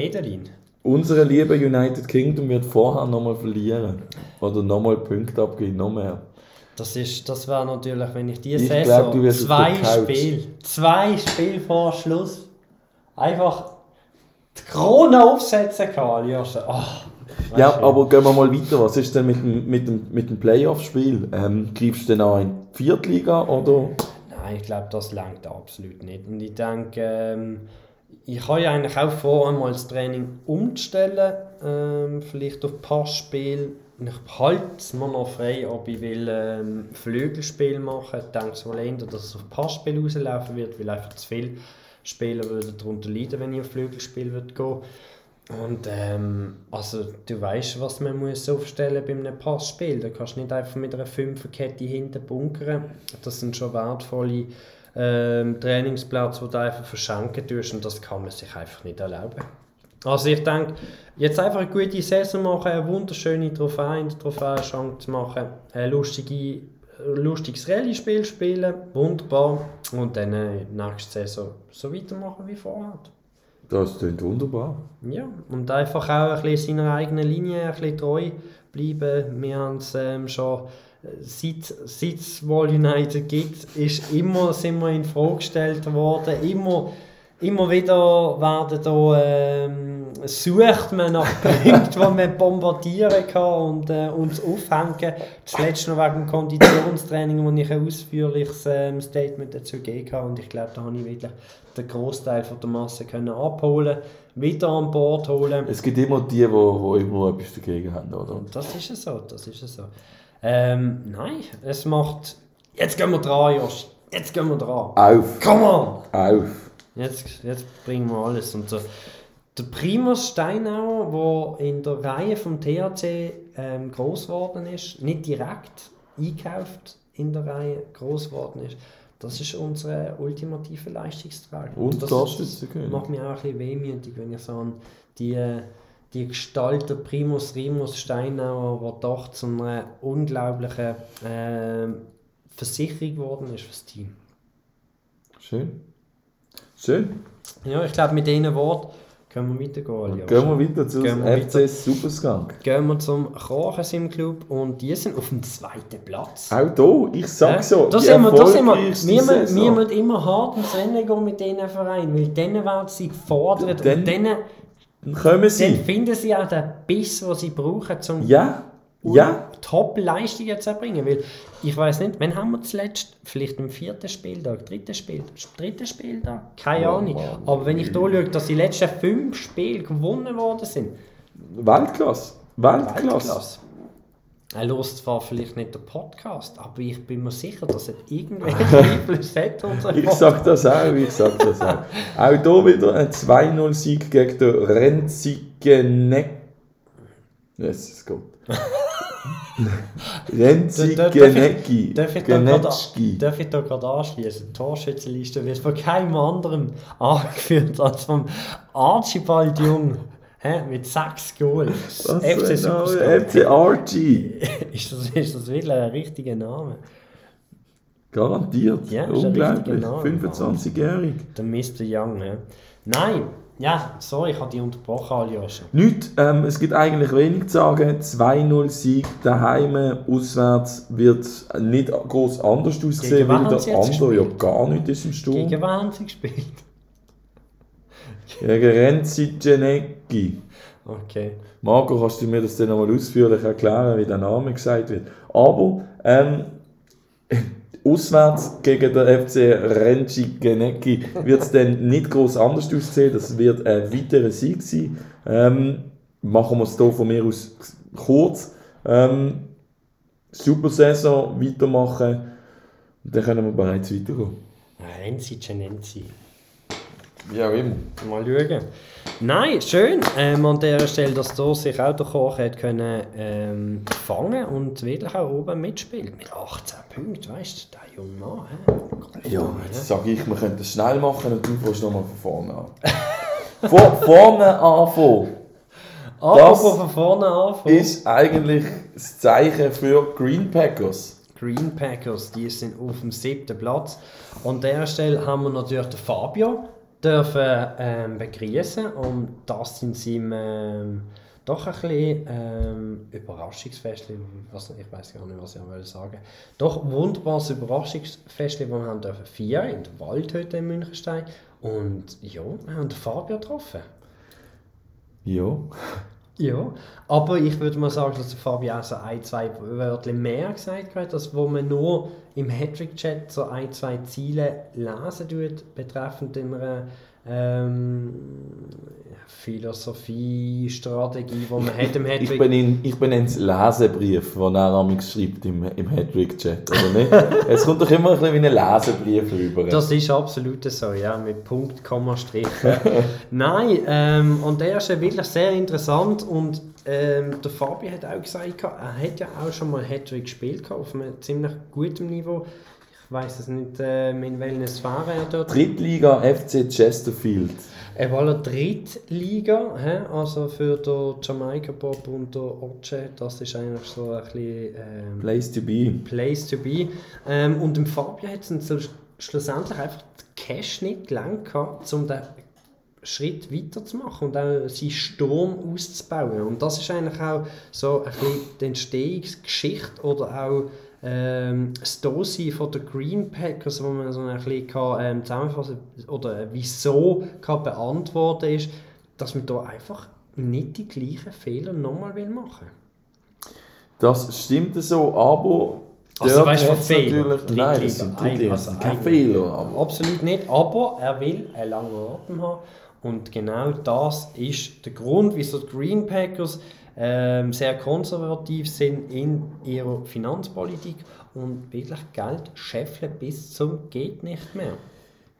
unsere liebe United Kingdom wird vorher nochmal verlieren. Oder nochmal Punkte abgeben, noch mehr. Das, ist, das wäre natürlich, wenn ich diese Saison glaub, zwei. Spiele, zwei Spiele vor Schluss, einfach die Krone aufsetzen kann, Aljoscha. Ach, Ja, weißt du, aber gehen wir mal weiter. Was ist denn mit dem, mit dem, mit dem Playoff-Spiel? Ähm, greifst du denn an in die Viertliga oder? Nein, ich glaube, das langt absolut nicht. Und ich denke, ähm, ich habe ja eigentlich auch vor, einmal das Training umzustellen, ähm, vielleicht auf Passspiel. Ich halte es mir noch frei, ob ich will ähm, Flügelspiel machen. Ich denke wohl eher, dass es auf Passspiel rauslaufen wird, weil einfach zu viele Spieler würden darunter leiden, wenn ich auf Flügelspiel würde gehen. Und ähm, also du weißt, was man muss aufstellen bei einem Passspiel. Da kannst du nicht einfach mit einer Fünferkette hinten bunkern. Das sind schon wertvolle ähm, Trainingsplätze, die du einfach verschenken tust und das kann man sich einfach nicht erlauben. Also ich denke, jetzt einfach eine gute Saison machen, eine wunderschöne Trophäe in der Trophäenschank zu machen, ein lustige, lustiges Rallye-Spiel spielen, wunderbar. Und dann äh, nächste Saison so weitermachen wie vorher. Das klingt wunderbar. Ja, und einfach auch ein bisschen seiner eigenen Linie ein bisschen treu bleiben. Wir haben es ähm, schon, äh, seit, seit es Wall United gibt, ist immer, sind wir in Frage gestellt worden. Immer, immer wieder werden da ähm, sucht man nach (laughs) Punkten, die man bombardieren kann und äh, uns aufhängen. Zuletzt noch wegen dem Konditionstraining, wo ich ein ausführliches ähm, Statement dazu gegeben habe. Und ich glaube, da habe ich wirklich den Großteil von der Masse können abholen, wieder an Bord holen. Es gibt immer die, die, die immer etwas dagegen haben, oder? Und das ist es so, das ist es so. Ähm, nein, es macht... Jetzt gehen wir dran, Josh. Jetzt gehen wir dran. Auf! Come on! Auf! Jetzt, jetzt bringen wir alles. Und so. Der Primus Steinauer, der in der Reihe vom THC ähm, groß geworden ist, nicht direkt eingekauft in der Reihe groß geworden ist, das ist unsere ultimative Leistungsträger. Und das Torschützenkönig. macht mich auch ein bisschen wehmütig, wenn ich so an die, die Gestalt der Primus Rimus Steinauer, der doch zu einer unglaublichen ähm, Versicherung geworden ist fürs Team. Schön. Schön. Ja, ich glaube, mit diesen Worten können wir weitergehen. Alja. Gehen wir weiter zu Gehen wir FC Superskunk. Gehen wir zum Krochen Club und die sind auf dem zweiten Platz. Auch hier, ich sag so, da sind wir, da sind wir, wir, müssen- immer hart ins Rennen gehen mit diesen Vereinen, weil dann werden sie gefordert Dann- und dann, dann Dann sie. finden sie auch den Biss, den sie brauchen, um Ja, ja. Top-Leistungen zu erbringen. Weil ich weiß nicht, wann haben wir zuletzt? Vielleicht im vierten Spieltag, dritten Spieltag, dritten Spieltag? Keine Oh Ahnung. Mann. Aber wenn ich hier schaue, dass die letzten fünf Spiele gewonnen worden sind, Weltklasse. Weltklasse. Weltklasse. Er hört zwar vielleicht nicht den Podcast, aber ich bin mir sicher, dass er irgendwelche (laughs) Einfluss hat. unser Ich sag das auch, ich sag das auch. Auch hier wieder ein 2-0-Sieg gegen den Renzigeneck. Yes, es geht. (laughs) Renzigenecki. Darf ich da darf ich da gerade anschließen? Die Torschützenliste wird von keinem anderen (laughs) angeführt als vom Archibald Jung. Hä? Mit sechs Goals. FC Superstar. FC Archie. (laughs) Ist das, ist das wirklich ein richtiger Name? Garantiert. Ja, ist ein Unglaublich. richtiger Name. 25-jährig. Der Mr. Young. Ja. Nein, ja, sorry, ich habe dich unterbrochen, Aljoscha. Nicht, ähm, es gibt eigentlich wenig zu sagen. 2-0-Sieg daheim, auswärts wird nicht groß anders aussehen, Gegen weil der andere ja gar nicht ist im Sturm. Gegen Gegen wen haben sie gespielt? Renzigenecki. Okay. Marco, kannst du mir das dann nochmal ausführlich erklären, wie der Name gesagt wird? Aber, ähm, auswärts gegen den FC Renzigenecki wird es dann nicht groß anders aussehen. Das wird ein weiterer Sieg sein. Ähm, machen wir es hier von mir aus kurz. Ähm, super Saison, weitermachen. Und dann können wir bereits weitergehen. Renzi Cenenzi. Ja, eben. Mal schauen. Nein, schön ähm, an der Stelle, dass der sich auch der Koch hat können ähm, fangen und wirklich auch oben mitspielen. Mit 18 Punkten, weißt du, der junge Mann. hä? Ja, jetzt sage ich, wir könnten es schnell machen und du fängst nochmal von vorne an. (laughs) von vorne anfangen Apropos von vorne anfangen. ist eigentlich das Zeichen für Green Packers. Green Packers, die sind auf dem siebten Platz. An der Stelle haben wir natürlich den Fabio dürfen ähm, begrüßen und das sind sie im, ähm, doch ein bisschen ähm, Überraschungsfest, ich weiß gar nicht, was ich will sagen. Doch wunderbares Überraschungsfest, das wir haben dürfen feiern in der Waldhütte in Münchenstein und ja, wir haben Fabio getroffen. Ja. Ja, aber ich würde mal sagen, dass der Fabi auch so ein, zwei Wörter mehr gesagt hat, als wo man nur im Hattrick-Chat so ein, zwei Ziele lesen tut, betreffend einer ähm, Philosophie, Strategie, die man hat im Ich Hattrick. bin in, ich bin ins Lesebrief, den er am schreibt im, im Hattrick-Chat, oder nicht? (laughs) es kommt doch immer ein bisschen wie ein Lesebrief rüber. Das ist absolut so, ja, mit Punkt, Komma, Strich. (laughs) Nein, ähm, und der ist ja wirklich sehr interessant und ähm, der Fabi hat auch gesagt, er hat ja auch schon mal Hattrick gespielt auf einem ziemlich gutem Niveau. Ich weiß es nicht, ähm, in welcher Sphäre er dort Drittliga FC Chesterfield. Er war in der Drittliga, hä? also für den Jamaica Bob und den Oce, das ist eigentlich so ein bisschen ähm, Place to be. Place to be. Ähm, und im Fabio hat es so schlussendlich einfach den Cash nicht gelangt, gehabt, um den Schritt weiterzumachen und auch seinen Sturm auszubauen. Und das ist eigentlich auch so ein bisschen die Entstehungsgeschichte oder auch ähm, Story von der Green Packers, wo man so ein bisschen kann, ähm, zusammenfassen oder äh, wieso kann beantworten ist, dass man da einfach nicht die gleichen Fehler nochmal machen will. Das stimmt so, aber Also weißt du, Fehler? natürlich, nein, das sind Drittliga, also eigentlich- Fehler. Aber Absolut nicht, aber er will einen langen Atem haben. Und genau das ist der Grund, wieso die Green Packers ähm, sehr konservativ sind in ihrer Finanzpolitik und wirklich Geld scheffeln bis zum geht nicht mehr.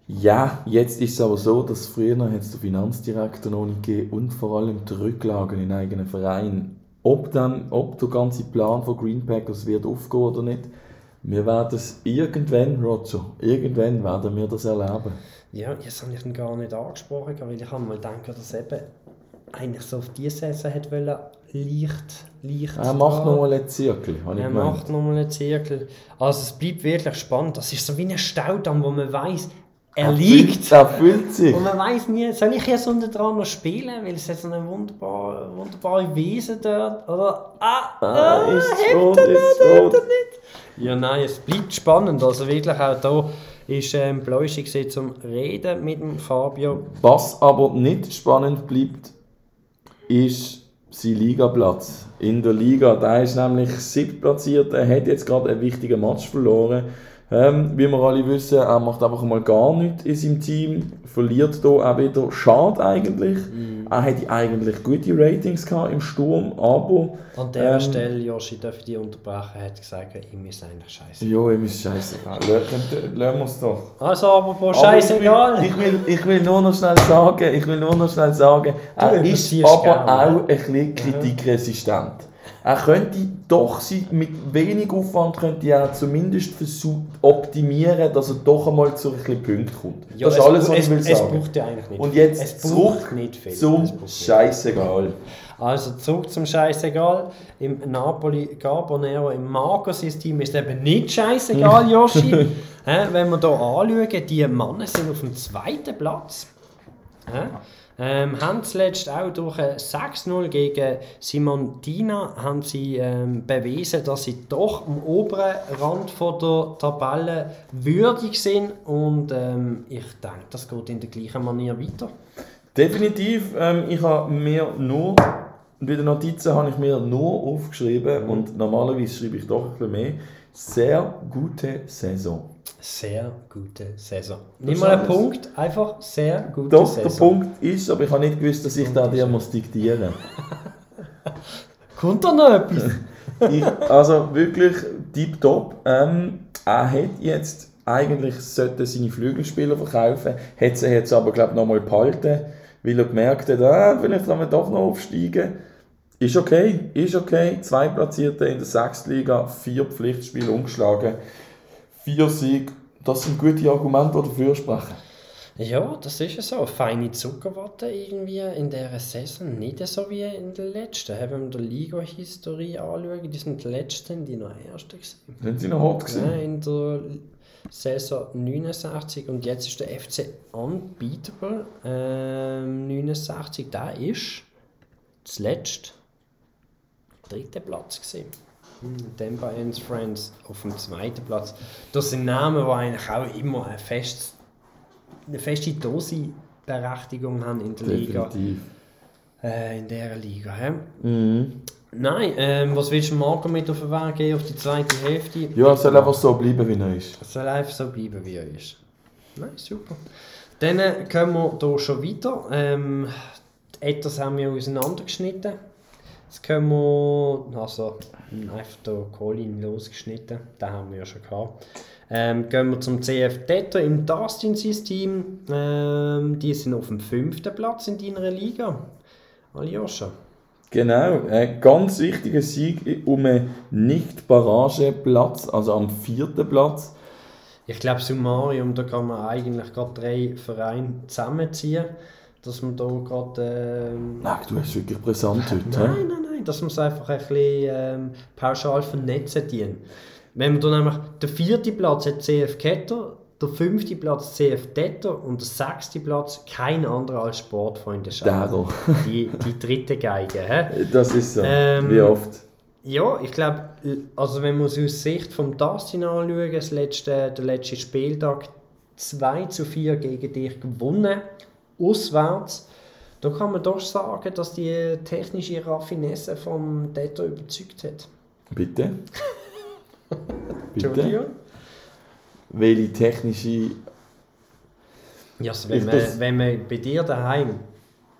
ja, jetzt ist es aber so, dass früher hat es den Finanzdirektor noch nicht gegeben und vor allem die Rücklagen in eigenen Vereinen. Ob, dann, ob der ganze Plan von Green Packers wird aufgehen oder nicht, wir werden es irgendwann, Roger, irgendwann werden wir das erleben. Ja, jetzt habe ich ihn gar nicht angesprochen, weil ich habe mal gedacht, dass eben eigentlich so auf diese Saison hätte wollen, leicht, leicht Er macht nochmal einen Zirkel, habe ich Er gemeint. macht nochmal einen Zirkel. Also es bleibt wirklich spannend. Das ist so wie ein Staudamm, wo man weiß, er liegt. Er fühlt sich. Und man weiß nie, soll ich jetzt unter dran noch spielen, weil es hat so eine wunderbare, wunderbare Wiese dort, oder? Ah, Ah, ah, ist hebt rot, er ist nicht, rot. er nicht. Ja, nein, es bleibt spannend. Also wirklich auch da ist ähm, Bläuschi gewesen zum Reden mit dem Fabio. Was aber nicht spannend bleibt, ist sein Ligaplatz. In der Liga, der ist nämlich siebtplatziert, er hat jetzt gerade einen wichtigen Match verloren. Ähm, wie wir alle wissen, er macht einfach mal gar nichts in seinem Team, verliert hier auch wieder. Schade eigentlich. Er hätte eigentlich gute Ratings gehabt im Sturm, aber An dieser Ähm. Stelle, Joshi, darf ich dich unterbrechen, hat gesagt, ihm ist eigentlich scheiße. ja, ihm ist scheißegal. Lassen wir es doch. Also, aber scheißegal. Ich will, ich, will, ich will nur noch schnell sagen, ich will nur noch schnell sagen, er ist aber auch ein bisschen kritikresistent. Er könnte doch sein, mit wenig Aufwand könnte er zumindest versuchen, optimieren, dass er doch einmal zu ein bisschen Punkten kommt. Ja, das ist es alles, was ich es, will Es sagen. braucht ja eigentlich nicht Und jetzt es braucht zurück nicht viel. zum Es. Scheißegal. Also zurück zum Scheißegal. Im Napoli Carbonero, im Marco-System ist eben nicht scheißegal. (laughs) Hä, Wenn wir hier anschauen, die Männer sind auf dem zweiten Platz. Ähm, haben zuletzt auch durch ein 6-0 gegen Simontina haben sie ähm, bewiesen, dass sie doch am oberen Rand von der Tabelle würdig sind. Und ähm, ich denke, das geht in der gleichen Manier weiter. Definitiv, ähm, ich habe mir nur, bei den Notizen habe ich mir nur aufgeschrieben und normalerweise schreibe ich doch ein bisschen mehr, sehr gute Saison. Sehr gute Saison. Ist mal einen. Punkt, einfach sehr gute Doch, Saison. der Punkt ist, aber ich habe nicht gewusst, dass ich da dir muss diktieren (laughs) Kommt da noch etwas? (laughs) ich, Also wirklich tipptopp. Ähm, er hat jetzt eigentlich sollte seine Flügelspieler verkaufen, hat sie jetzt aber glaube ich nochmal behalten, weil er gemerkt hat, ah, vielleicht kann man doch noch aufsteigen. Ist okay, ist okay. Zwei Platzierte in der Sechstliga, vier Pflichtspiele umgeschlagen, vier Siege. Das sind gute Argumente, die dafür sprechen. Ja, das ist ja so. Feine Zuckerwatte irgendwie in dieser Saison. Nicht so wie in der letzten. Wenn wir die Liga-Historie anschauen, die sind die letzten, die noch Erste gewesen. Sind sie noch hot gewesen? Ja, in der Saison 69 und jetzt ist der FC Unbeatable ähm, 69. Da ist zuletzt dritter Platz gewesen. Dann bei uns Friends auf dem zweiten Platz. Das sind Namen, die eigentlich auch immer ein festes, eine feste Dosi-Berechtigung haben in der Liga. Äh, in dieser Liga. He? Mhm. Nein, ähm, was willst du Marco mit auf den Weg gehen auf die zweite Hälfte? Ja, es soll einfach so bleiben, wie er ist. Es soll einfach so bleiben, wie er ist. Nein, super. Dann äh, kommen wir hier schon weiter. Ähm, etwas haben wir auseinandergeschnitten. Jetzt können wir, also einfach den Colin losgeschnitten, den haben wir ja schon gehabt. Ähm, gehen wir zum CF Detto im Dustin-System. Ähm, die sind auf dem fünften Platz in deiner Liga. Aljoscha. Genau, ein ganz wichtiger Sieg um einen Nicht-Barrage-Platz, also am vierten Platz. Ich glaube, Summarium, da kann man eigentlich gerade drei Vereine zusammenziehen, dass man da gerade... Ähm, Nein, du hast wirklich brisant heute. Nein, nein, nein, dass man es einfach ein bisschen ähm, pauschal vernetzen dient. Wenn man dann nämlich den vierten Platz hat CF Ketter, der fünfte Platz CF Detter und der sechste Platz kein anderer als Sportfreunde Daryl. (laughs) Die, die dritte Geige. Hä? Das ist so, Ähm, wie oft. Ja, ich glaube, also wenn man es aus Sicht vom Dustin anschaut, das letzte, der letzte Spieltag 2 zu 4 gegen dich gewonnen, auswärts. Da kann man doch sagen, dass die technische Raffinesse vom Detto überzeugt hat. Bitte? (laughs) Bitte? Welche technische... Ja, also wenn, man, das- wenn man bei dir daheim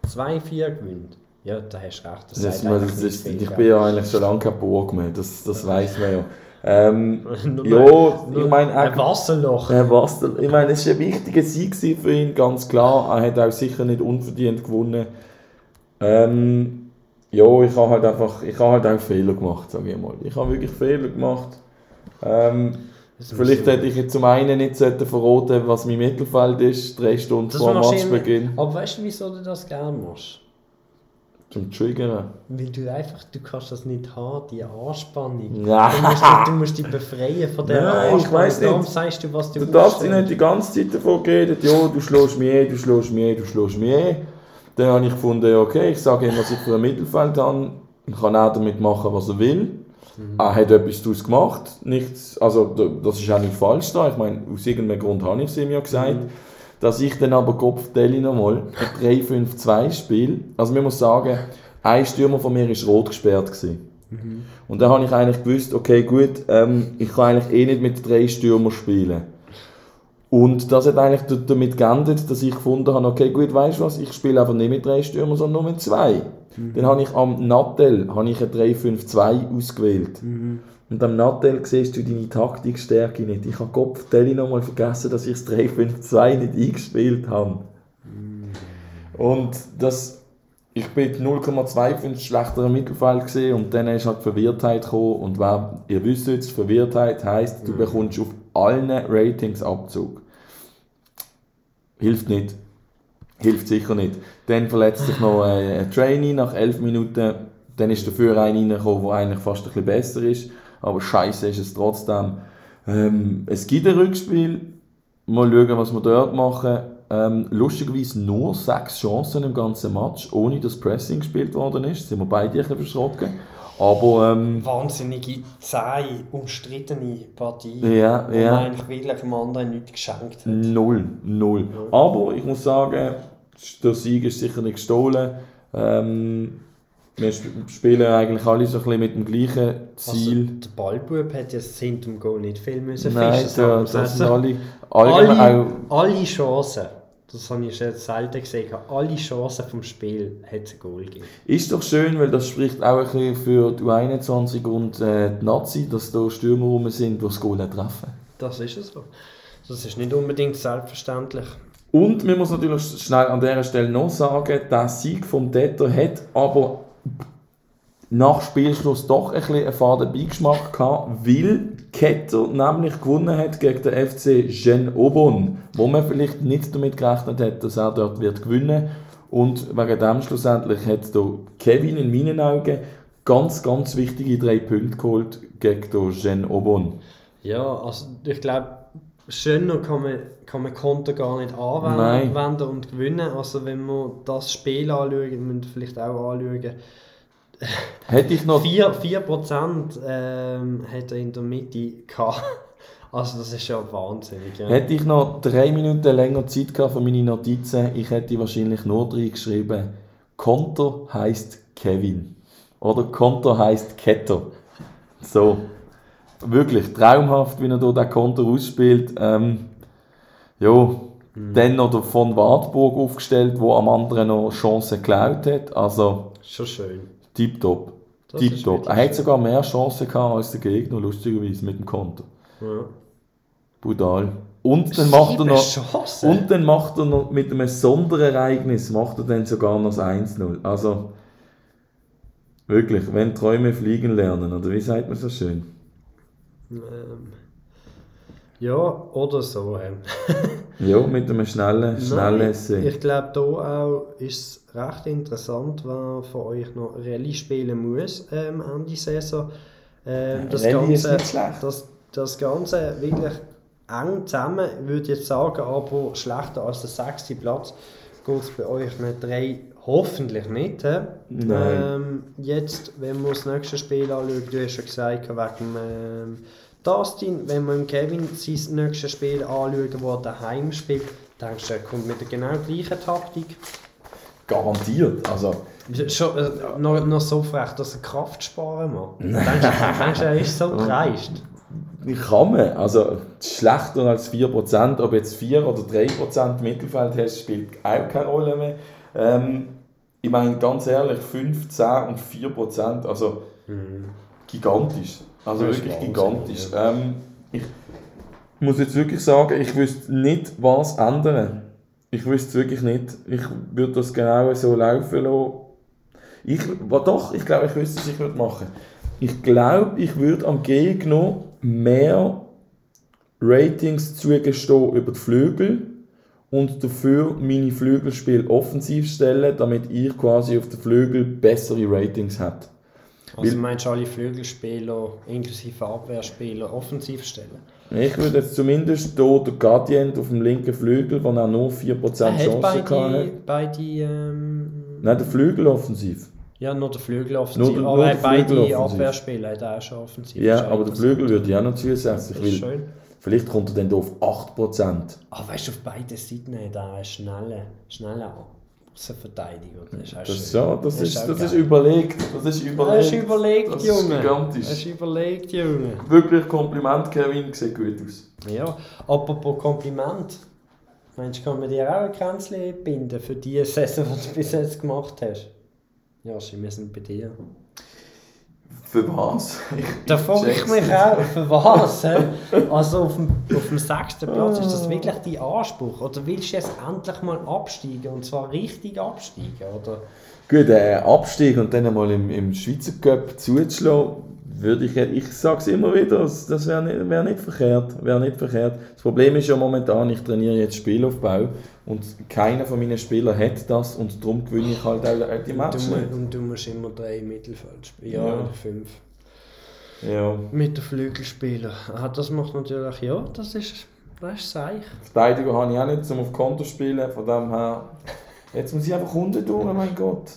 2-4 gewinnt, ja, da hast du recht. Das Das, man, das, ist, ich bin ja eigentlich schon lange kein Burg mehr, das, das weiß man ja. Ähm, (laughs) ja, ich meine, Ein Wasserloch. Herr Bastel, ich meine, es war ein wichtiger Sieg für ihn, ganz klar. Er hat auch sicher nicht unverdient gewonnen. Ähm, ja, ich habe halt einfach, ich habe halt auch Fehler gemacht, sage ich mal. Ich habe wirklich Fehler gemacht. Ähm, vielleicht hätte ich jetzt zum einen nicht verraten, was mein Mittelfeld ist, drei Stunden Das vor Matchbeginn. Aber weißt du, wieso du das gerne machst? Zum Triggern. Weil du einfach, du kannst das nicht haben, die Anspannung. Ja. (laughs) Du, musst dich, du musst dich befreien von der Nein, ich Anspannung. weiss nicht. Darum sagst du, was du Du darfst dich ausstellst. nicht die ganze Zeit davon reden, ja, du schlägst mich eh, du schlägst mich eh, du schlägst mich eh. Dann habe ich gefunden, okay, ich sage ihm, was ich für ein Mittelfeld habe. Ich kann auch damit machen, was er will. Er hat etwas daraus gemacht. Nichts, also, da- das ist auch nicht falsch da. Ich meine, aus irgendeinem Grund habe ich es ihm ja gesagt. Dass ich dann aber Kopfdeli nochmal ein 3-5-2 spiele. Also, man muss sagen, ein Stürmer von mir war rot gesperrt. Gewesen. Und dann habe ich eigentlich gewusst, okay, gut, ähm, ich kann eigentlich eh nicht mit drei Stürmern spielen. Und das hat eigentlich damit geändert, dass ich gefunden habe, okay, gut, weißt du was, ich spiele einfach nicht mit drei Stürmern, sondern nur mit zwei. Dann habe ich am Nattel habe ich ein 3-5-2 ausgewählt. Und am Nattel siehst du deine Taktikstärke nicht. Ich habe Kopftelli nochmal vergessen, dass ich das 3-5-2 nicht eingespielt habe. Und das, ich bin 0,25 schlechterer Mittelfeld gesehen und dann ist halt die Verwirrtheit gekommen. Und wer, ihr wisst jetzt, Verwirrtheit heisst, du bekommst auf allen Ratings Abzug. Hilft nicht. Hilft sicher nicht. Dann verletzt sich noch äh, ein Trainee nach 11 Minuten. Dann ist dafür einer reingekommen, der eigentlich fast ein bisschen besser ist. Aber scheiße ist es trotzdem. Ähm, es gibt ein Rückspiel. Mal schauen, was wir dort machen. Ähm, lustigerweise nur sechs Chancen im ganzen Match, ohne dass Pressing gespielt worden ist. Sind wir beide ein bisschen verschrocken. Aber ähm, Wahnsinnige, zähe, umstrittene Partie. Ja, wo ja. man eigentlich wirklich dem anderen nichts geschenkt hat. Null, null. Aber ich muss sagen, der Sieg ist sicher nicht gestohlen. Ähm, wir sp spielen eigentlich alle so ein bisschen mit dem gleichen Ziel. Also, der Ballbub hat ja hinter dem Goal nicht viel müssen Nein, fischen, da, das sind alle, allgemein alle, auch, alle Chancen, das habe ich jetzt selten gesehen, alle Chancen vom Spiel hat es ein Goal gegeben. ist doch schön, weil das spricht auch ein bisschen für die U21 und äh, die Nazi, dass da Stürmer rum sind, die das Goal auch treffen. Das ist es so. Das ist nicht unbedingt selbstverständlich. Und man muss natürlich schnell an dieser Stelle noch sagen, der Sieg vom Detto hat aber nach Spielschluss doch ein bisschen einen faden Beigeschmack gehabt, weil Ketter nämlich gewonnen hat gegen den FC Gen Obon, wo man vielleicht nicht damit gerechnet hat, dass er dort wird gewinnen und wegen dem schlussendlich hat da Kevin in meinen Augen ganz, ganz wichtige drei Punkte geholt gegen den Gen Obon. Ja, also ich glaube, schöner kann man, kann man Konter gar nicht anwenden Nein. und gewinnen. Also wenn wir das Spiel anschauen, müssen wir vielleicht auch anschauen, Hätte ich noch 4%, 4% ähm, hat er in der Mitte gehabt. (laughs) Also das ist ja wahnsinnig. Ja. Hätte ich noch drei Minuten länger Zeit gehabt für meine Notizen, ich hätte wahrscheinlich nur drin geschrieben, Konter heißt Kevin. Oder Konter heißt Ketter. So. Wirklich traumhaft, wie er hier den Konter ausspielt. Ähm, ja, dann noch der von Wartburg aufgestellt, wo am anderen noch Chancen geklaut hat. Also, Schon schön. Tipptopp. Tipptopp. Er hat sogar mehr Chancen gehabt als der Gegner, lustigerweise, mit dem Konter. Ja. Brutal. Und dann macht er noch. Und dann macht er noch mit einem Sonderereignis macht er dann sogar noch das 1-0. Also wirklich, wenn Träume fliegen lernen, oder wie sagt man so schön? Ähm, ja, oder so. Ähm. (laughs) Ja, mit einem schnellen, schnellen Nein, Essay. Ich glaube, hier auch ist es recht interessant, wer von euch noch Rallye spielen muss ähm, Ende Saison. Ähm, das, Rallye ist Ganze, nicht schlecht. das, das Ganze wirklich eng zusammen, würde ich jetzt sagen, aber schlechter als der sechste Platz geht es bei euch mit drei hoffentlich nicht. hä? Nein. Ähm, jetzt, wenn wir das nächste Spiel anschauen, du hast schon gesagt, wegen ähm, Dustin, wenn wir im Kevin sein nächstes Spiel anschauen, wo er daheim spielt, denkst du, er kommt mit der genau gleichen Taktik? garantiert. Also, Schon, äh, noch, noch so frech, dass er Kraft sparen macht. (laughs) Denkst du, denkst er ist so dreist? ich kann man, also schlechter als 4%, ob jetzt 4 oder 3% Mittelfeld hast, spielt auch keine Rolle mehr. Ähm, ich meine, ganz ehrlich, 5, 10 und 4%, also gigantisch. Also wirklich Wahnsinn, gigantisch. Ähm, ich muss jetzt wirklich sagen, ich wüsste nicht, was ändern. Ich wüsste es wirklich nicht. Ich würde das genau so laufen lassen. Ich, doch, ich glaube, ich wüsste, was ich würde machen. Ich glaube, ich würde am Gegner mehr Ratings zugestehen über die Flügel und dafür meine Flügelspiel offensiv stellen, damit ich quasi auf den Flügel bessere Ratings habe. Also meinst du alle Flügelspieler, inklusive Abwehrspieler, offensiv stellen? Ich würde jetzt zumindest hier den Gradient auf dem linken Flügel, wo er nur 4% Er Chance beide, hatte. beide ähm, Nein, der Flügel offensiv. ja, nur der Flügel offensiv, Nur der- aber nur der beide. Abwehrspieler hat auch schon offensiv Ja, aber der Flügel würde ich auch noch zusätzlich, Das ist schön. vielleicht kommt er dann auf 8%. Ah, weißt du, auf beiden Seiten hat er einen schnellen, schnellen Außenverteidiger. Das ist auch Das, schön. ist ja, das, ist, auch das ist überlegt. Das ist überlegt. Das ist überlegt, das Junge. Ist gigantisch. Das ist überlegt, Junge. Wirklich Kompliment, Kevin, sieht gut aus. Ja, apropos Kompliment. Meinst du, kann man dir auch ein Kränzchen binden für die Saison, die du bis jetzt gemacht hast? Ja, wir sind bei dir. Für was? Da (laughs) frage ich mich auch, für was? Also auf dem, auf dem sechsten Platz, ist das wirklich dein Anspruch? Oder willst du jetzt endlich mal absteigen? Und zwar richtig absteigen? Oder? Gut, äh, Abstieg und dann mal im, im Schweizer Cup zuzuschlagen, würde ich, ich sage es immer wieder, das, das wäre nicht, wär nicht verkehrt. Wär nicht verkehrt. Das Problem ist ja momentan, ich trainiere jetzt Spielaufbau und keiner von meinen Spielern hat das und darum gewinne ich halt auch, die du, nicht. und du musst immer drei Mittelfeld spielen. Ja, oder fünf. Ja. Mit den Flügelspielern. Ah, das macht natürlich, ja, das ist, das ist seich. Verteidiger habe ich auch nicht, um auf Konto zu spielen, von dem her... Jetzt muss ich einfach unten durch, mein Gott.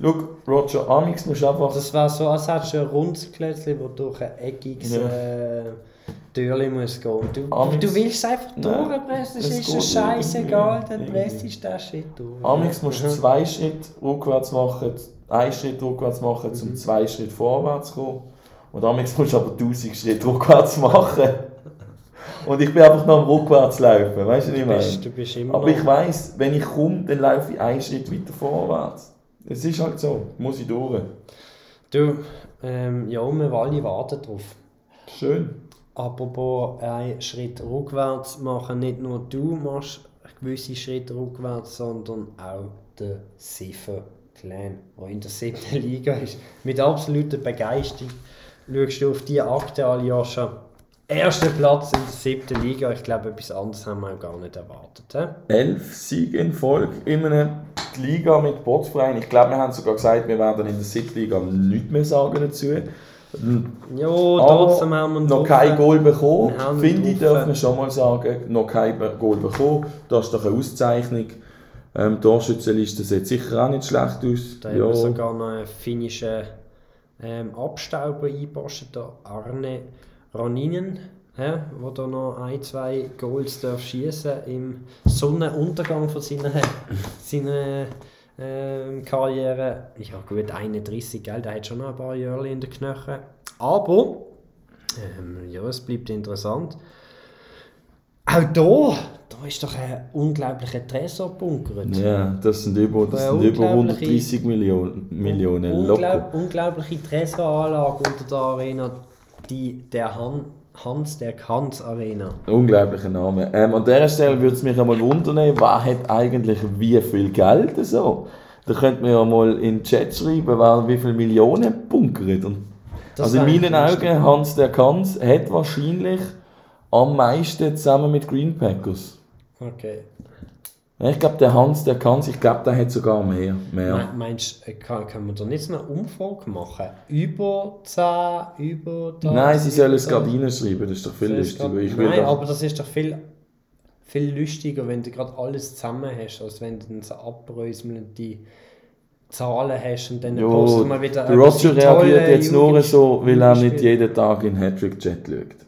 Schau, Roger, Amix musst du einfach... Das wäre so, als hättest du ein rundes Klötzchen, das durch ein eckiges Ja. äh, Türchen muss gehen. Und Du, Amix- du willst es einfach Nein, durchpressen, es es ist geht scheißegal, dann presst du den Shit durch. Amix musst du Mhm. zwei Schritte rückwärts machen, einen Schritt rückwärts machen, Mhm. um zwei Schritte vorwärts zu kommen. Und Amix musst du aber 1000 Schritte rückwärts machen. Und ich bin einfach noch am rückwärts laufen, weißt du, was ich meine? bist, du bist immer Aber ich weiss, wenn ich komme, dann laufe ich einen Schritt weiter vorwärts. Es ist halt so, muss ich durch. Du, ähm, ja, wir alle warten drauf. Schön. Apropos einen Schritt rückwärts machen, nicht nur du machst gewisse Schritte rückwärts, sondern auch der Siffer Clan, der in der siebten (laughs) Liga ist. Mit absoluter Begeisterung schaust du auf die aktuelle Joscha. Erster Platz in der siebten Liga. Ich glaube, etwas anderes haben wir auch gar nicht erwartet. He? Elf Siege in Folge in einer Liga mit Botsverein. Ich glaube, wir haben sogar gesagt, wir werden in der siebten Liga nichts mehr sagen dazu. Ja, Aber trotzdem haben wir noch kein Goal bekommen, finde ich, darf man schon mal sagen. Noch kein Goal bekommen, das ist doch eine Auszeichnung. Ähm, die Torschützenliste sieht sicher auch nicht schlecht aus. Da haben wir sogar noch einen finnischen ähm, Abstauber eingepostet, der Arne Roninen, der da noch ein, zwei Goals darf schießen im Sonnenuntergang von seiner, (laughs) seiner ähm, Karriere. Ja gut, 31, gell, der hat schon noch ein paar Jahre in den Knochen. Aber, ähm, ja, es bleibt interessant. Auch da, da ist doch ein unglaublicher Tresor bunkert. Ja, das sind über, das sind über unglaubliche- 130 Millionen, Millionen Unglaub, unglaubliche Tresoranlage unter der Arena, die, der Han, Hans der Kanz Arena. Unglaublicher Name. Ähm, an dieser Stelle würde es mich einmal wundern, wer hat eigentlich wie viel Geld so? Da könnte man ja mal in den Chat schreiben, wer wie viele Millionen bunkert. Und Das also in meinen Augen, Hans der Kanz hat wahrscheinlich am meisten zusammen mit Green Packers. Okay. Ich glaube, der Hans der Kanz, ich glaube, der hat sogar mehr. mehr. Me- Meinst du, kann, kann man da nicht so eine Umfrage machen? Über 10, über das? Nein, sie sollen es gerade reinschreiben, das ist doch viel lustiger. Nein, doch- aber das ist doch viel, viel lustiger, wenn du gerade alles zusammen hast, als wenn du dann so abröselnde Zahlen hast und dann Jo, postet man wieder Roger reagiert jetzt nur so, weil er nicht jeden Tag in Hattrick-Chat schaut.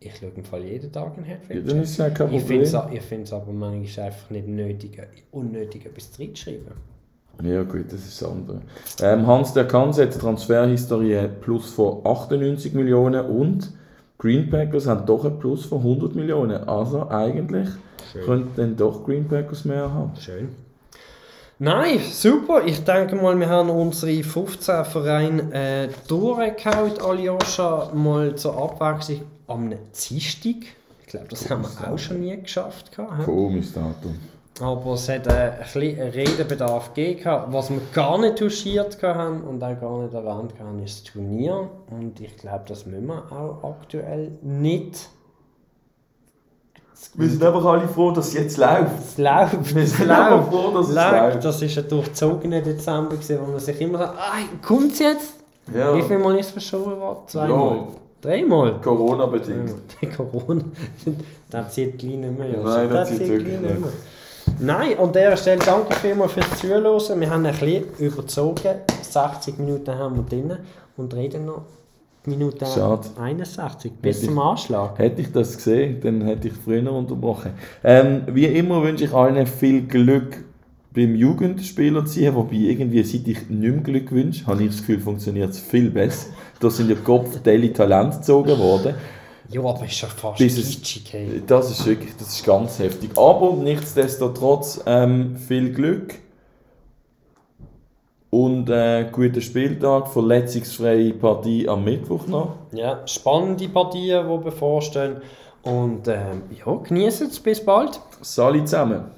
Ich schaue im Fall jeden Tag Ja, dann ist ja kein Ich finde es aber manchmal einfach nicht nötig, unnötig etwas reinzuschreiben. Ja gut, das ist das andere. Ähm, Hans der Kanz hat Transferhistorie plus von 98 Millionen und Green Packers haben doch ein Plus von 100 Millionen. Also eigentlich Schön. könnten dann doch Green Packers mehr haben. Schön. Nein, super. Ich denke mal, wir haben unsere 15 Vereine äh, durchgehauen, Aljoscha, mal zur Abwechslung am Dienstag. Ich glaube, das haben wir auch schon nie geschafft. Komisches Datum. Aber es hat äh, ein bisschen Redebedarf gegeben. Was wir gar nicht touchiert haben und auch gar nicht erwähnt haben, ist das Turnier. Und ich glaube, das müssen wir auch aktuell nicht. Wir sind einfach alle froh, dass es jetzt läuft. Es läuft, Wir es sind einfach läuft. froh, dass es läuft. läuft. Das war ein durchzogener Dezember, gewesen, wo man sich immer sagt, ah, kommt es jetzt? Ja. Wie viel Mal ist es verschoben worden? Zweimal? Ja. Dreimal? Corona-bedingt. Ja, (laughs) Corona. das zieht gleich nicht mehr. Nein, das zieht wirklich nicht mehr. Nein, an dieser Stelle danke vielmals fürs Zuhören. Wir haben ein bisschen überzogen. 60 Minuten haben wir drin und reden noch Minute Schade. 61 bis Hätte ich- zum Anschlag. Hätte ich das gesehen, dann hätte ich früher unterbrochen. Ähm, wie immer wünsche ich allen viel Glück beim Jugendspieler ziehen, wobei irgendwie, seit ich nicht mehr Glück wünsche, habe ich das Gefühl, funktioniert es viel besser. Da sind ja Kopfteile Talent gezogen worden. Ja, aber ist ja fast Bis kitschig. Hey. Das ist wirklich, das ist ganz heftig. Aber nichtsdestotrotz ähm, viel Glück und äh, guten Spieltag, verletzungsfreie Partie am Mittwoch noch. Ja, spannende Partien, die bevorstehen. Und ähm, ja, genießen es. Bis bald. Sali zusammen.